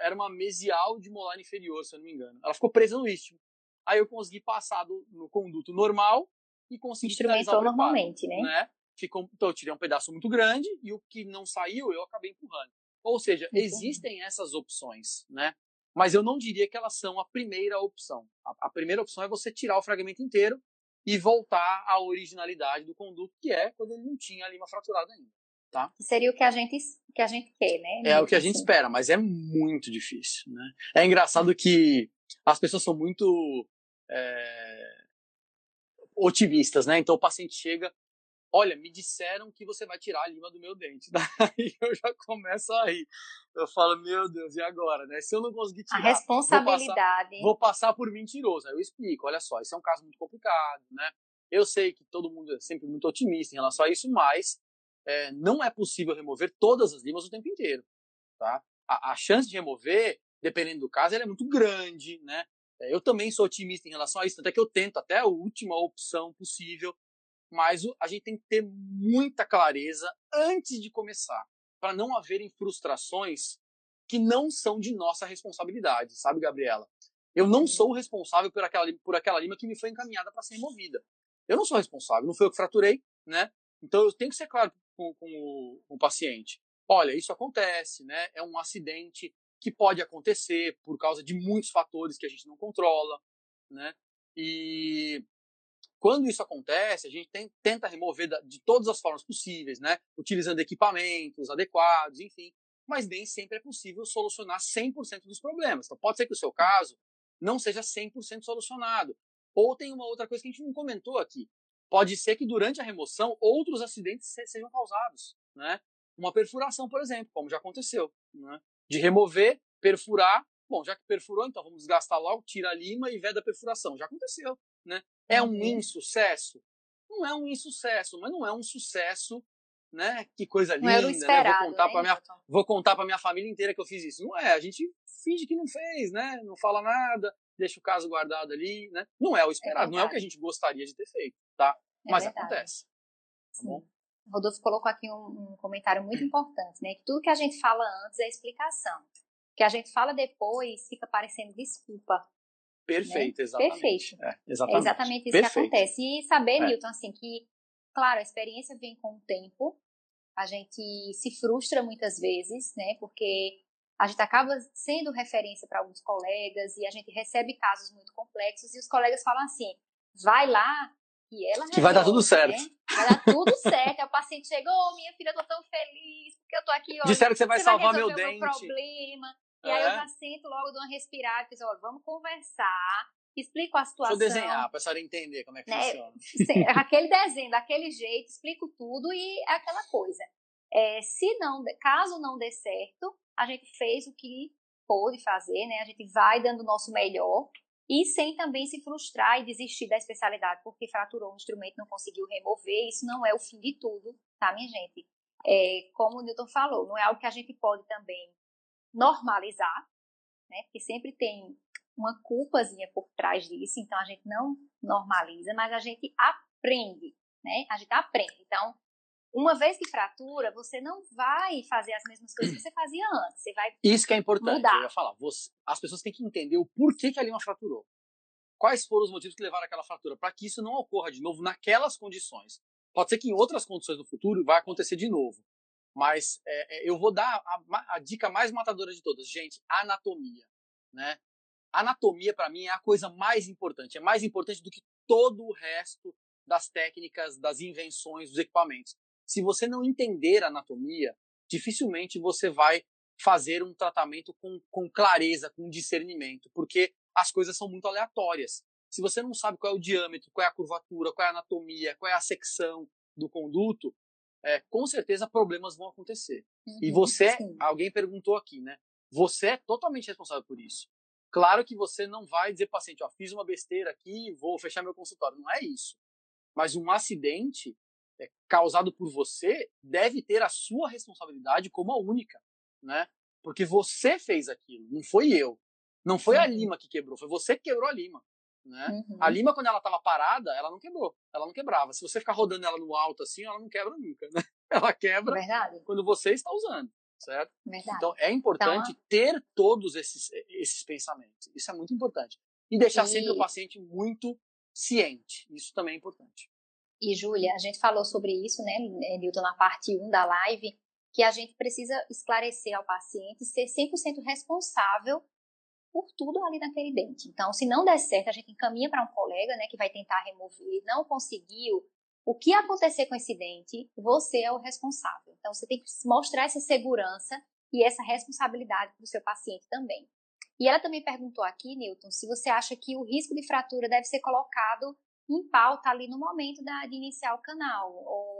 Era uma mesial de molar inferior, se eu não me engano. Ela ficou presa no istmo. Aí eu consegui passar do, no conduto normal e consegui Instrumentou normalmente, né? né? Ficou, então eu tirei um pedaço muito grande e o que não saiu eu acabei empurrando. Ou seja, existem essas opções, né? Mas eu não diria que elas são a primeira opção. A, a, primeira opção é você tirar o fragmento inteiro e voltar à originalidade do conduto, que é quando ele não tinha a lima fraturada ainda. Tá? Seria o que a gente, que a gente quer, né? É o que a gente assim. espera, mas é muito difícil. Né? É engraçado que as pessoas são muito é, otimistas, né? Então o paciente chega, olha, me disseram que você vai tirar a lima do meu dente. (laughs) Daí eu já começo a rir. Eu falo, meu Deus, e agora, né? Se eu não conseguir tirar, a responsabilidade. Vou passar, vou passar por mentiroso. Aí eu explico, olha só, isso é um caso muito complicado, né? Eu sei que todo mundo é sempre muito otimista em relação a isso, mas é, não é possível remover todas as limas o tempo inteiro, tá? A, a chance de remover, dependendo do caso, é muito grande, né? É, eu também sou otimista em relação a isso, até que eu tento até a última opção possível mas a gente tem que ter muita clareza antes de começar, para não haverem frustrações que não são de nossa responsabilidade, sabe, Gabriela? Eu não sou responsável por aquela, por aquela lima que me foi encaminhada para ser removida. Eu não sou responsável, não foi eu que fraturei, né? Então eu tenho que ser claro com, com, o, com o paciente. Olha, isso acontece, né? É um acidente que pode acontecer por causa de muitos fatores que a gente não controla, né? E quando isso acontece, a gente tem, tenta remover de todas as formas possíveis, né? Utilizando equipamentos adequados, enfim. Mas nem sempre é possível solucionar 100% dos problemas. Então, pode ser que o seu caso não seja 100% solucionado. Ou tem uma outra coisa que a gente não comentou aqui. Pode ser que durante a remoção outros acidentes sejam causados, né? Uma perfuração, por exemplo, como já aconteceu, né? De remover, perfurar. Bom, já que perfurou, então vamos desgastar logo, tira a lima e veda a perfuração. Já aconteceu, né? É um uhum. insucesso? Não é um insucesso, mas não é um sucesso, né? Que coisa linda, né? Vou contar né? para minha, vou contar para minha família inteira que eu fiz isso. Não é, a gente finge que não fez, né? Não fala nada, deixa o caso guardado ali, né? Não é o é esperado, é não é o que a gente gostaria de ter feito, tá? É mas verdade. acontece. Tá bom? Rodolfo colocou aqui um, um, comentário muito importante, né? Que tudo que a gente fala antes é explicação. O que a gente fala depois fica parecendo desculpa. Perfeito, né? exatamente. Perfeito. É, exatamente. É exatamente isso Perfeito. que acontece. E saber, é. Newton, assim, que, claro, a experiência vem com o tempo, a gente se frustra muitas vezes, né? Porque a gente acaba sendo referência para alguns colegas e a gente recebe casos muito complexos e os colegas falam assim: vai lá e ela resolve, que vai dar tudo certo. Né? Vai dar tudo certo. Aí o paciente chegou, oh, minha filha, eu tô tão feliz porque eu tô aqui. Olha, Disseram que você vai salvar meu dente. Meu problema. E é. aí eu já sinto logo de uma respirada, fiz, olha, vamos conversar explico a situação. Deixa eu desenhar para a senhora entender como é que né? funciona. (laughs) Aquele desenho, daquele jeito, explico tudo e é aquela coisa. É, se não, caso não dê certo, a gente fez o que pôde fazer, né? A gente vai dando o nosso melhor e sem também se frustrar e desistir da especialidade porque fraturou um instrumento não conseguiu remover. Isso não é o fim de tudo, tá, minha gente? É, como o Newton falou, não é algo que a gente pode também normalizar, né? Porque sempre tem uma culpazinha por trás disso, então a gente não normaliza, mas a gente aprende, né? A gente aprende. Então, uma vez que fratura, você não vai fazer as mesmas coisas que você fazia antes. Você vai Isso que é importante. Mudar. Eu ia falar. Você, as pessoas têm que entender o porquê que a lima fraturou. Quais foram os motivos que levaram àquela fratura, para que isso não ocorra de novo naquelas condições. Pode ser que em outras condições do futuro vai acontecer de novo. Mas é, é eu vou dar a, a, dica mais matadora de todas. Gente, anatomia. Né? Anatomia, para mim, é a coisa mais importante. É mais importante do que todo o resto das técnicas, das invenções, dos equipamentos se você não entender anatomia, dificilmente você vai fazer um tratamento com, com clareza, com discernimento, porque as coisas são muito aleatórias. Se você não sabe qual é o diâmetro, qual é a curvatura, qual é a anatomia, qual é a secção do conduto, é, com certeza problemas vão acontecer. Uhum, e você, sim. alguém perguntou aqui, né? Você é totalmente responsável por isso. Claro que você não vai dizer paciente, ó, fiz uma besteira aqui, vou fechar meu consultório. Não é isso. Mas um acidente, é, causado por você deve ter a sua responsabilidade como a única, né? Porque você fez aquilo, não foi eu. Não foi uhum. a lima que quebrou, foi você que quebrou a lima. Né? Uhum. A lima, quando ela estava parada, ela não quebrou, ela não quebrava. Se você ficar rodando ela no alto assim, ela não quebra nunca. Né? (laughs) Ela quebra Verdade. quando você está usando, certo? Verdade. Então é importante então, ter todos esses, esses pensamentos. Isso é muito importante. E deixar e... sempre o paciente muito ciente. Isso também é importante e Júlia, a gente falou sobre isso, né, Nilton, na parte 1 da live, que a gente precisa esclarecer ao paciente ser 100% responsável por tudo ali naquele dente. Então, se não der certo, a gente encaminha para um colega, né, que vai tentar remover, não conseguiu, o que acontecer com esse dente, você é o responsável. Então, você tem que mostrar essa segurança e essa responsabilidade para o seu paciente também. E ela também perguntou aqui, Newton, se você acha que o risco de fratura deve ser colocado em pauta ali no momento da, de iniciar o canal? Ou,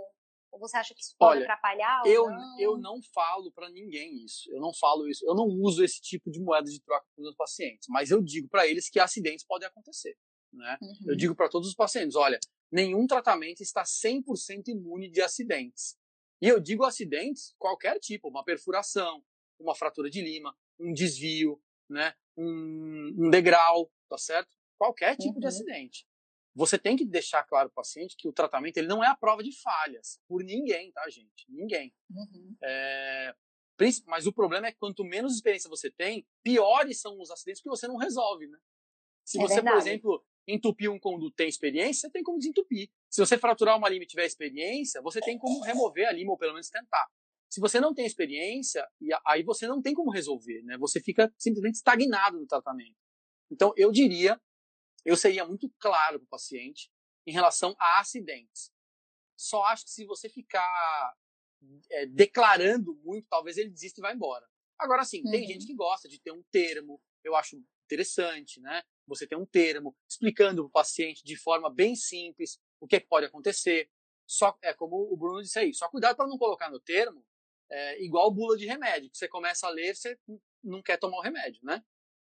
ou você acha que isso pode Olha, atrapalhar? eu, não? eu não falo para ninguém isso. Eu não falo isso. Eu não uso esse tipo de moeda de troca com os pacientes. Mas eu digo para eles que acidentes podem acontecer. Né? Uhum. Eu digo para todos os pacientes: olha, nenhum tratamento está 100% imune de acidentes. E eu digo acidentes qualquer tipo, uma perfuração, uma fratura de lima, um desvio, né, um, um degrau, tá certo? Qualquer tipo uhum. de acidente você tem que deixar claro para o paciente que o tratamento ele não é a prova de falhas por ninguém, tá, gente? Ninguém. Uhum. É, mas o problema é que quanto menos experiência você tem, piores são os acidentes que você não resolve, né? Se é você, verdade. por exemplo, entupir um conduto tem experiência, você tem como desentupir. Se você fraturar uma lima e tiver experiência, você tem como remover a lima, ou pelo menos tentar. Se você não tem experiência, aí você não tem como resolver, né? Você fica simplesmente estagnado no tratamento. Então, eu diria eu seria muito claro para o paciente em relação a acidentes. Só acho que se você ficar é, declarando muito, talvez ele desista e vá embora. Agora sim, uhum. tem gente que gosta de ter um termo, eu acho interessante, né? Você ter um termo explicando para o paciente de forma bem simples o que, é que pode acontecer. Só é como o Bruno disse aí, só cuidado para não colocar no termo é, igual bula de remédio, que você começa a ler, você não quer tomar o remédio, né?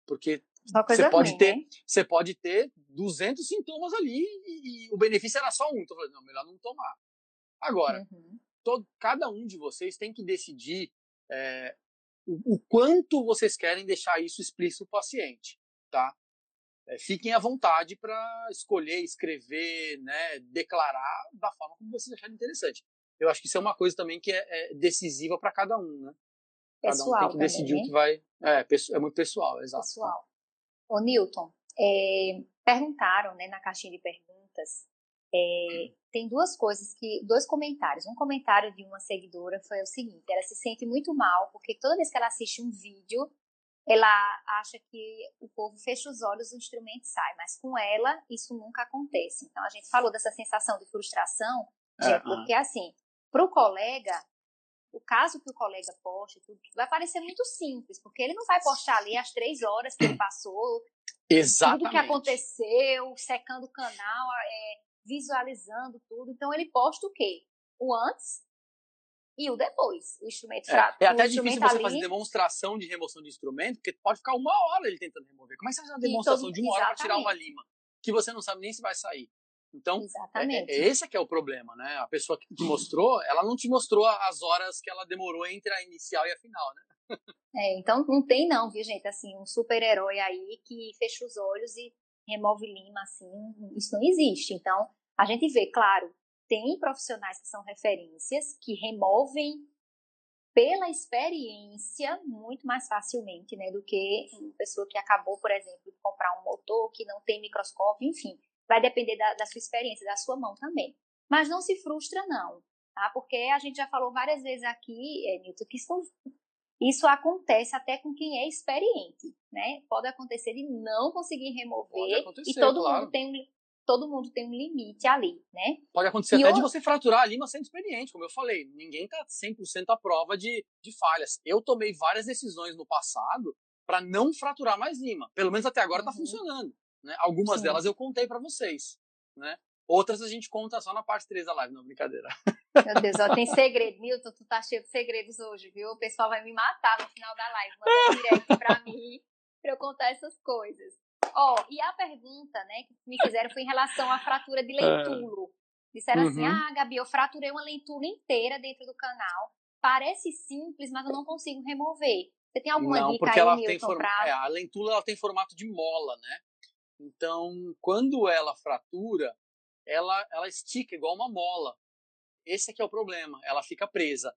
Porque você pode ter, né? você pode ter 200 sintomas ali e, e, o benefício era só um. Então, eu falei, não, melhor não tomar. Agora, uhum. todo, cada um de vocês tem que decidir é, o, o, quanto vocês querem deixar isso explícito para o paciente, tá? É, fiquem à vontade para escolher, escrever, né, declarar da forma como vocês acharem interessante. Eu acho que isso é uma coisa também que é, é decisiva para cada um, né? Cada pessoal um tem que também, decidir né? o que vai. É, é muito pessoal, exato. Pessoal. Ô, Newton, é, perguntaram né, na caixinha de perguntas. É, tem duas coisas que. dois comentários. Um comentário de uma seguidora foi o seguinte: ela se sente muito mal, porque toda vez que ela assiste um vídeo, ela acha que o povo fecha os olhos e o instrumento sai, mas com ela isso nunca acontece. Então a gente falou dessa sensação de frustração, é, porque assim, para o colega o caso que o colega posta, tudo, vai parecer muito simples, porque ele não vai postar ali as três horas que ele passou, Exatamente. tudo que aconteceu, secando o canal, é, visualizando tudo. Então ele posta o quê? O antes e o depois. O instrumento é, é até difícil você ali... fazer demonstração de remoção de instrumento, porque pode ficar uma hora ele tentando remover. Como é que você faz uma demonstração todo... de uma hora para tirar uma lima? Que você não sabe nem se vai sair. Então, é, é, é, esse que é o problema, né? A pessoa que te (laughs) mostrou, ela não te mostrou as horas que ela demorou entre a inicial e a final, né? É, então não tem não, viu, gente? Assim, um super-herói aí que fecha os olhos e remove lima, assim, isso não existe. Então, a gente vê, claro, tem profissionais que são referências, que removem pela experiência muito mais facilmente, né, do que uma pessoa que acabou, por exemplo, de comprar um motor que não tem microscópio, enfim. Vai depender da, da sua experiência, da sua mão também. Mas não se frustra, não, tá? Porque a gente já falou várias vezes aqui, é, Nilton, que isso, isso acontece até com quem é experiente, né? Pode acontecer de não conseguir remover e todo claro. mundo tem todo mundo tem um limite ali, né? Pode acontecer e até de você fraturar a lima sendo experiente, como eu falei. Ninguém tá 100% à prova de, de falhas. Eu tomei várias decisões no passado para não fraturar mais lima. Pelo menos até agora está uhum. funcionando. Né? Algumas Sim. delas eu contei para vocês, né? Outras a gente conta só na parte 3 da live, não, brincadeira. Meu Deus, ó, tem segredo. Milton, tu tá cheio de segredos hoje, viu? O pessoal vai me matar no final da live. Manda direct pra (laughs) mim, pra eu contar essas coisas. Ó, e a pergunta, né, que me fizeram foi em relação à fratura de lentulo. Disseram assim, uhum. assim, ah, Gabi, eu fraturei uma lentula inteira dentro do canal. Parece simples, mas eu não consigo remover. Você tem alguma não, dica aí, ela Milton, tem pra... é, a lentula ela tem formato de mola, né? Então, quando ela fratura, ela, ela estica igual uma mola. Esse aqui é o problema, ela fica presa.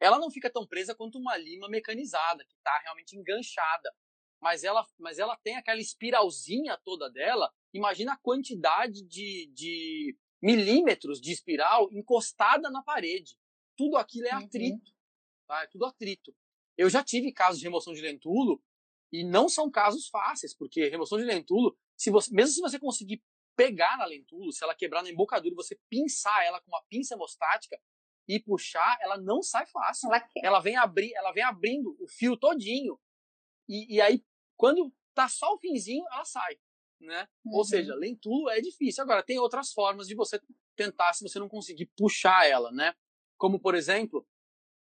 Ela não fica tão presa quanto uma lima mecanizada, que está realmente enganchada. Mas ela, mas ela tem aquela espiralzinha toda dela. Imagina a quantidade de, de milímetros de espiral encostada na parede. Tudo aquilo é uhum. atrito. Uhum. Tá? É tudo atrito. Eu já tive casos de remoção de lentulo e não são casos fáceis, porque remoção de lentulo, se você, mesmo se você conseguir pegar na lentulo, se ela quebrar na embocadura, você pinçar ela com uma pinça hemostática e puxar, ela não sai fácil. Ela, ela vem abrir, ela vem abrindo o fio todinho. E, e aí, quando tá só o finzinho, ela sai. Né? Uhum. Ou seja, lentulo é difícil. Agora, tem outras formas de você tentar se você não conseguir puxar ela, né? Como, por exemplo,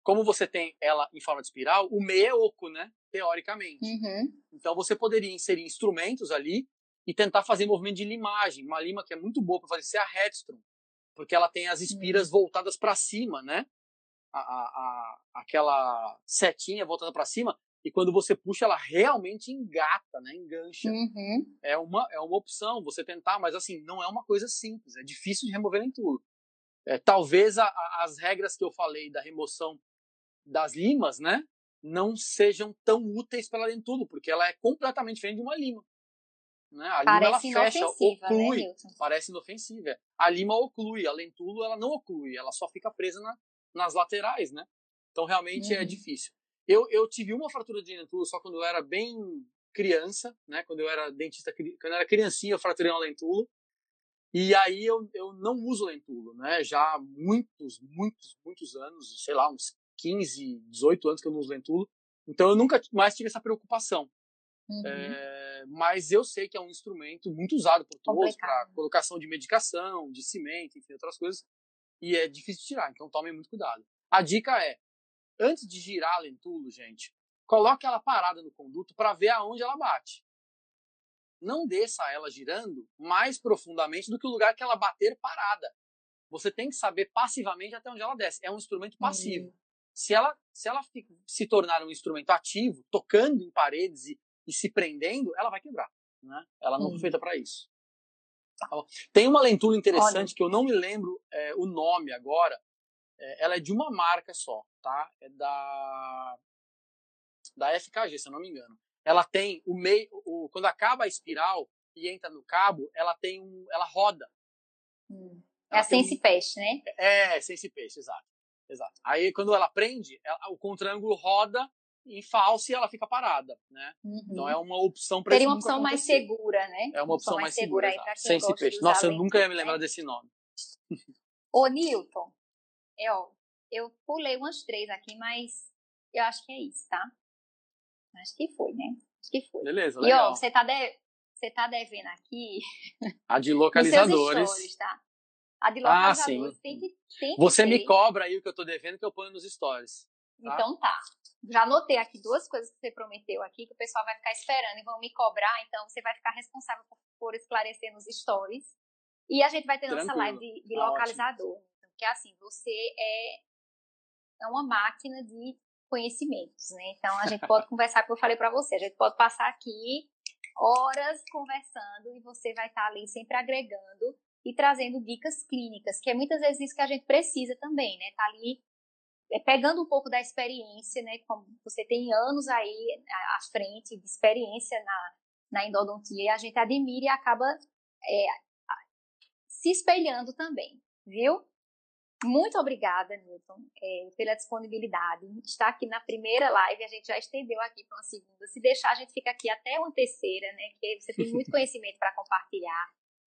como você tem ela em forma de espiral, o meio é oco, né? Teoricamente. Uhum. Então você poderia inserir instrumentos ali e tentar fazer movimento de limagem. Uma lima que é muito boa para fazer ser a Headstrom, porque ela tem as espiras uhum. voltadas para cima, né? A, a, a, aquela setinha voltada para cima e quando você puxa ela realmente engata, né? Engancha. Uhum. É uma é uma opção você tentar, mas assim não é uma coisa simples. É difícil de remover em tudo. É, talvez as regras que eu falei da remoção das limas, né, não sejam tão úteis para ela em tudo, porque ela é completamente diferente de uma lima. Né? A parece lima ela fecha, né, oclui, né, parece inofensiva. A lima oclui, a lentulo ela não oclui, ela só fica presa na, nas laterais, né? Então realmente é uhum. é difícil. Eu, eu tive uma fratura de lentulo só quando eu era bem criança, né? Quando eu era dentista, quando eu era criancinha, eu fraturei uma lentulo. E aí eu, eu não uso lentulo, né? Já há muitos, muitos, muitos anos, sei lá, uns 15, 18 anos que eu não uso lentulo. Então eu nunca mais tive essa preocupação. Uhum. É, mas eu sei que é um instrumento muito usado por todos para colocação de medicação, de cimento, enfim, outras coisas. E é difícil de tirar, então tomem muito cuidado. A dica é, antes de girar a lentulo, gente, coloque ela parada no conduto para ver aonde ela bate. Não desça ela girando mais profundamente do que o lugar que ela bater parada. Você tem que saber passivamente até onde ela desce. É um instrumento passivo. Uhum. Se ela, se ela se tornar um instrumento ativo, tocando em paredes e, e se prendendo, ela vai quebrar. Né? Ela não foi uhum. feita para isso. Tem uma lentura interessante Olha. que eu não me lembro é, o nome agora. É, ela é de uma marca só, tá? É da da FKG, se eu não me engano. Ela tem o meio, o, quando acaba a espiral e entra no cabo, ela tem um, ela roda. Hum. É a Sense um, Peixe, né? É, Sense Peixe, exato. Exato. Aí quando ela prende, ela, o contraângulo roda em falso e ela fica parada, né? Uhum. Então é uma opção para Seria uma opção mais segura, né? É uma, opção, mais segura, segura aí Sem se peixe. Nossa, eu nunca ia me lembrar né? desse nome. Ô, Newton, é, ó, eu pulei umas três aqui, mas eu acho que é isso, tá? Acho que foi, né? Acho que foi. Beleza, legal. E ó, você tá, de... você tá devendo aqui. A de (laughs) localizadores. Stories, tá? A de localizadores ah, tem que, tem que Você ter. me cobra aí o que eu tô devendo que eu ponho nos stories. Tá? Então tá. Já anotei aqui duas coisas que você prometeu aqui, que o pessoal vai ficar esperando e vão me cobrar, então você vai ficar responsável por, por esclarecer nos stories. E a gente vai ter Tranquilo. nossa live de, de ah, localizador. Ótimo. Porque assim, você é, é uma máquina de conhecimentos, né? Então a gente pode (laughs) conversar, como eu falei para você, a gente pode passar aqui horas conversando e você vai estar ali sempre agregando e trazendo dicas clínicas, que é muitas vezes isso que a gente precisa também, né? Tá ali pegando um pouco da experiência, né? Como você tem anos aí à frente de experiência na, na endodontia, e a gente admira e acaba é, se espelhando também, viu? Muito obrigada, Newton, é, pela disponibilidade. Está aqui na primeira live, a gente já estendeu aqui para uma segunda. Se deixar, a gente fica aqui até uma terceira, né? Porque você tem muito (laughs) conhecimento para compartilhar.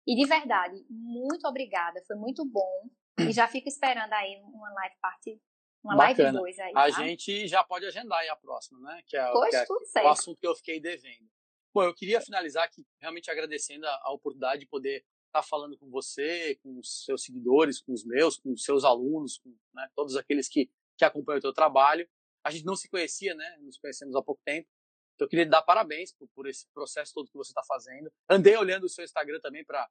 E de verdade, muito obrigada, foi muito bom. E já fico esperando aí uma live parte, uma Bacana. live 2 aí. Tá? A gente já pode agendar aí a próxima, né? Que é, pois, que é tudo o certo. assunto que eu fiquei devendo. Bom, eu queria finalizar aqui realmente agradecendo a, a oportunidade de poder estar falando com você, com os seus seguidores, com os meus, com os seus alunos, com né, todos aqueles que, que acompanham o teu trabalho. A gente não se conhecia, né? Nos conhecemos há pouco tempo. Então, eu queria dar parabéns por, por esse processo todo que você está fazendo. Andei olhando o seu Instagram também para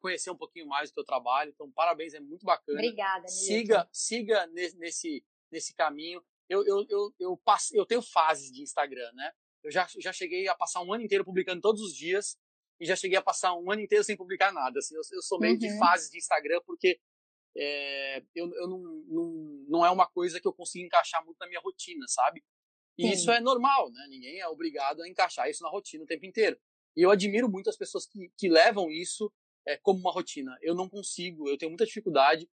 conhecer um pouquinho mais do teu trabalho. Então, parabéns, é muito bacana. Obrigada, Nilton. Siga, siga nesse, nesse caminho. Eu, eu, eu, eu, passo, eu tenho fases de Instagram, né? Eu já, já cheguei a passar um ano inteiro publicando todos os dias e já cheguei a passar um ano inteiro sem publicar nada. Assim, eu, eu sou meio uhum. de fase de Instagram porque é, eu, eu não, não, não é uma coisa que eu consigo encaixar muito na minha rotina, sabe? E Sim. isso é normal, né? Ninguém é obrigado a encaixar isso na rotina o tempo inteiro. E eu admiro muito as pessoas que, que levam isso é, como uma rotina. Eu não consigo, eu tenho muita dificuldade.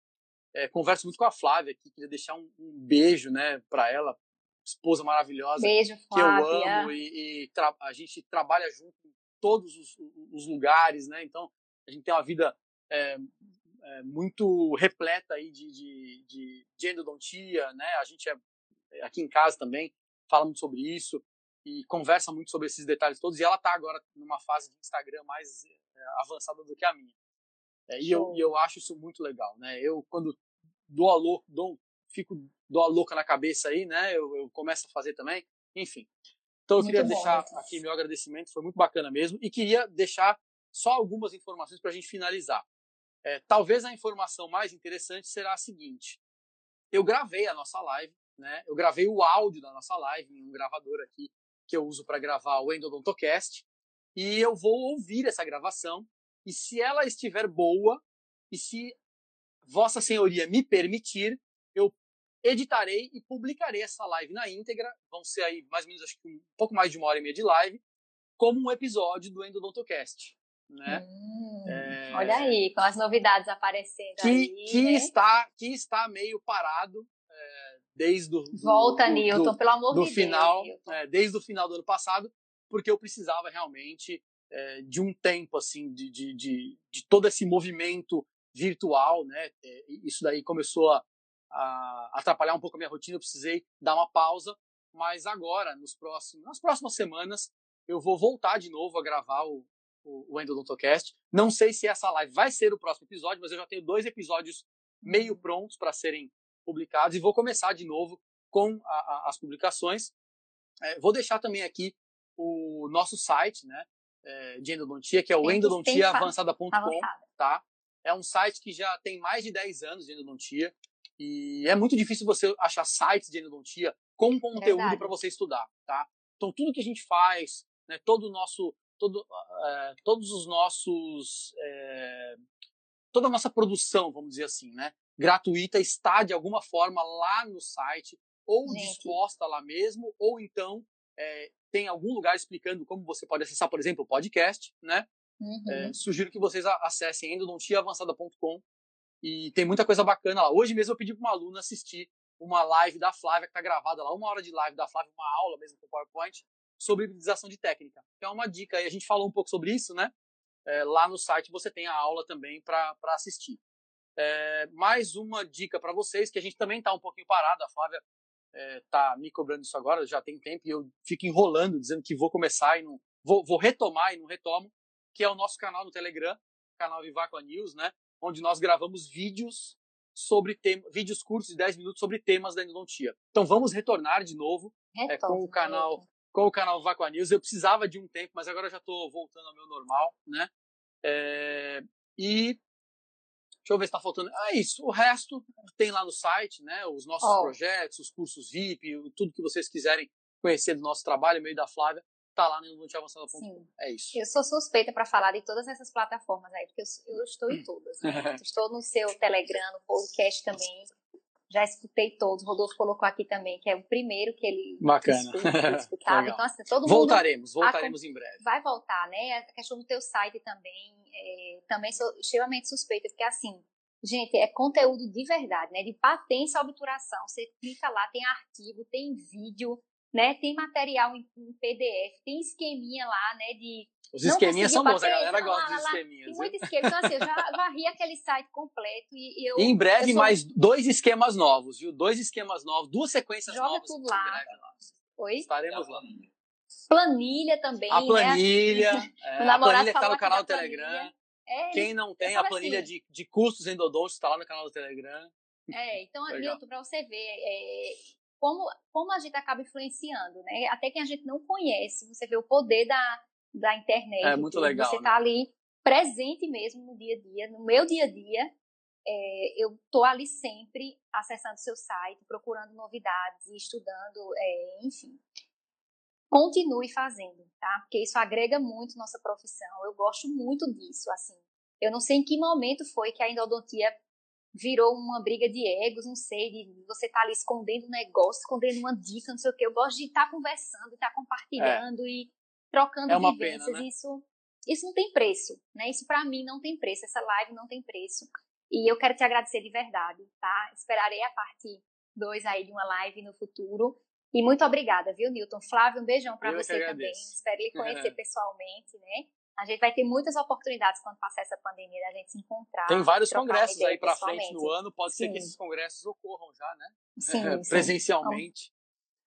É, converso muito com a Flávia aqui, queria deixar um, um beijo, né, para ela, esposa maravilhosa, beijo, que eu amo e, e a gente trabalha junto todos os, os, lugares, né? Então a gente tem uma vida é, é, muito repleta aí de, de, de, de, endodontia, né? A gente é, é aqui em casa também fala muito sobre isso e conversa muito sobre esses detalhes todos. E ela está agora numa fase de Instagram mais é, avançada do que a minha. É, e, eu, e eu acho isso muito legal, né? Eu quando dou a louca, dou, fico dou a louca na cabeça aí, né? Eu, eu começo a fazer também. Enfim, então eu muito queria bom, deixar aqui meu agradecimento, foi muito bacana mesmo, e queria deixar só algumas informações para a gente finalizar. É, talvez a informação mais interessante será a seguinte: eu gravei a nossa live, né? Eu gravei o áudio da nossa live em um gravador aqui que eu uso para gravar o Endodontocast, e eu vou ouvir essa gravação. E se ela estiver boa, e se Vossa Senhoria me permitir, eu editarei e publicarei essa live na íntegra, vão ser aí mais ou menos acho que um pouco mais de uma hora e meia de live, como um episódio do Endodontocast. Né? Hum, é... Olha aí, com as novidades aparecendo que, aí, que né? está que está meio parado desde o volta do, Newton do, pelo amor do de final Deus, é, desde o final do ano passado porque eu precisava realmente é, de um tempo assim de, de, de, de, todo esse movimento virtual né é, isso daí começou a, a atrapalhar um pouco a minha rotina, eu precisei dar uma pausa, mas agora, nos próximos, nas próximas semanas, eu vou voltar de novo a gravar o, o, o Endodontocast. Não sei se essa live vai ser o próximo episódio, mas eu já tenho dois episódios meio prontos para serem publicados e vou começar de novo com a, a, as publicações. É, vou deixar também aqui o nosso site, né, é, de endodontia, que é o endodontiaavançada.com, tá? É um site que já tem mais de 10 anos de endodontia. E é muito difícil você achar sites de endodontia com conteúdo para você estudar, tá? Então tudo que a gente faz, né, todo o nosso, todo, é, todos os nossos, é, toda a nossa produção, vamos dizer assim, né, gratuita está de alguma forma lá no site ou gente. disposta lá mesmo, ou então é, tem algum lugar explicando como você pode acessar, por exemplo, o podcast, né? Uhum. sugiro que vocês acessem endodontiaavançada.com e tem muita coisa bacana lá. Hoje mesmo eu pedi para uma aluna assistir uma live da Flávia, que está gravada lá, uma hora de live da Flávia, uma aula mesmo com PowerPoint, sobre hibridização de técnica. Então é uma dica aí. A gente falou um pouco sobre isso, né? É, lá no site você tem a aula também para assistir. É, mais uma dica para vocês, que a gente também está um pouquinho parado, a Flávia está me cobrando isso agora, já tem tempo, e eu fico enrolando, dizendo que vou começar e não. Vou, vou retomar e não retomo, que é o nosso canal no Telegram, canal Vivaco News, né? Onde nós gravamos vídeos sobre temas, vídeos curtos de 10 minutos sobre temas da endodontia. Então vamos retornar de novo é, com o canal com o canal Vacua News. Eu precisava de um tempo, mas agora já estou voltando ao meu normal, né? É, e deixa eu ver se está faltando. Ah, isso. O resto tem lá no site, né? Os nossos oh. projetos, os cursos VIP, tudo que vocês quiserem conhecer do nosso trabalho, meio da Flávia, tá lá no endodontiaavançada.com. É isso. Eu sou suspeita para falar de todas essas plataformas aí, porque eu, eu estou em todas. Né? estou no seu Telegram, no podcast também já escutei todos. O Rodolfo colocou aqui também, que é o primeiro que ele Bacana. escutava. (laughs) então, assim, todo voltaremos, mundo voltaremos em breve. Vai voltar, né? A questão do teu site também, é, também sou extremamente suspeita, porque assim, gente, é conteúdo de verdade, né? De patência à obturação. Você clica lá, tem artigo, tem vídeo, né? Tem material em, em PDF, tem esqueminha lá, né? De os esqueminhas são bons, a galera gosta dos esqueminhas. Tem muito esquema. Então, assim, eu já varri aquele site completo e eu. em breve, sou... mais dois esquemas novos, viu? Dois esquemas novos, duas sequências Joga novas. Joga tudo lá. Oi? Estaremos lá. Planilha também. A planilha. Né? (laughs) É, a planilha está no canal do Telegram. É, Quem não tem a planilha assim, de, de custos endodônticos está lá no canal do Telegram. É, então, (laughs) Milton, para você ver é, como, como a gente acaba influenciando, né? Até quem a gente não conhece, você vê o poder da, da internet. É muito legal. Você está né? ali presente mesmo no dia a dia, no meu dia a dia. É, eu estou ali sempre acessando seu site, procurando novidades, estudando, é, enfim. Continue fazendo, tá? Porque isso agrega muito nossa profissão. Eu gosto muito disso, assim. Eu não sei em que momento foi que a endodontia virou uma briga de egos, não sei, de você estar tá ali escondendo um negócio, escondendo uma dica, não sei o quê. Eu gosto de estar tá conversando, estar tá compartilhando é. e trocando é vivências. Pena, né? Isso, isso não tem preço, né? Isso para mim não tem preço. Essa live não tem preço. E eu quero te agradecer de verdade, tá? Esperarei a parte 2 aí de uma live no futuro. E muito obrigada, viu, Newton? Flávio, um beijão para você também. Espero lhe conhecer (laughs) pessoalmente, né? A gente vai ter muitas oportunidades quando passar essa pandemia da gente se encontrar. Tem vários congressos aí para frente no ano, pode sim. ser que esses congressos ocorram já, né? Sim, (laughs) Presencialmente.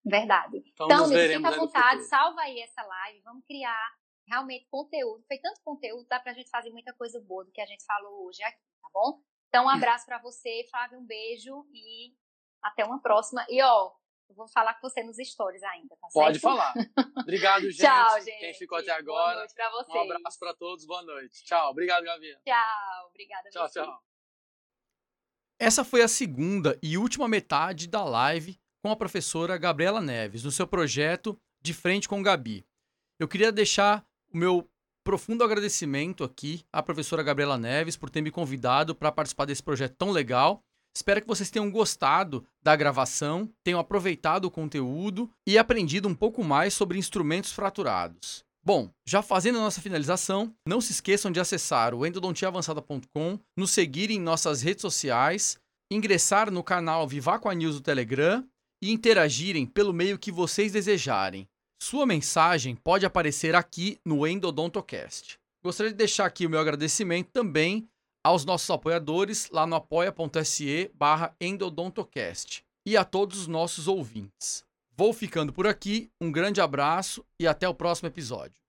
Verdade. Então, então fica à vontade, salva aí essa live, vamos criar realmente conteúdo. Foi tanto conteúdo, dá pra gente fazer muita coisa boa do que a gente falou hoje aqui, tá bom? Então, um abraço para você, Flávio, um beijo e até uma próxima. E ó, eu vou falar com você nos stories ainda, tá Pode certo? falar. Obrigado, gente. (laughs) Tchau, gente. Quem ficou até agora. Boa noite pra vocês. Um abraço para todos, boa noite. Tchau. Obrigado, Gavinha. Tchau. Obrigada. Tchau, você. tchau. Essa foi a segunda e última metade da live com a professora Gabriela Neves, no seu projeto De Frente com Gabi. Eu queria deixar o meu profundo agradecimento aqui à professora Gabriela Neves por ter me convidado para participar desse projeto tão legal. Espero que vocês tenham gostado da gravação, tenham aproveitado o conteúdo e aprendido um pouco mais sobre instrumentos fraturados. Bom, já fazendo a nossa finalização, não se esqueçam de acessar o endodontiaavançada.com, nos seguir em nossas redes sociais, ingressar no canal Vivaco News do Telegram e interagirem pelo meio que vocês desejarem. Sua mensagem pode aparecer aqui no Endodontocast. Gostaria de deixar aqui o meu agradecimento também aos nossos apoiadores lá no apoia.se barra endodontocast e a todos os nossos ouvintes. Vou ficando por aqui, um grande abraço e até o próximo episódio.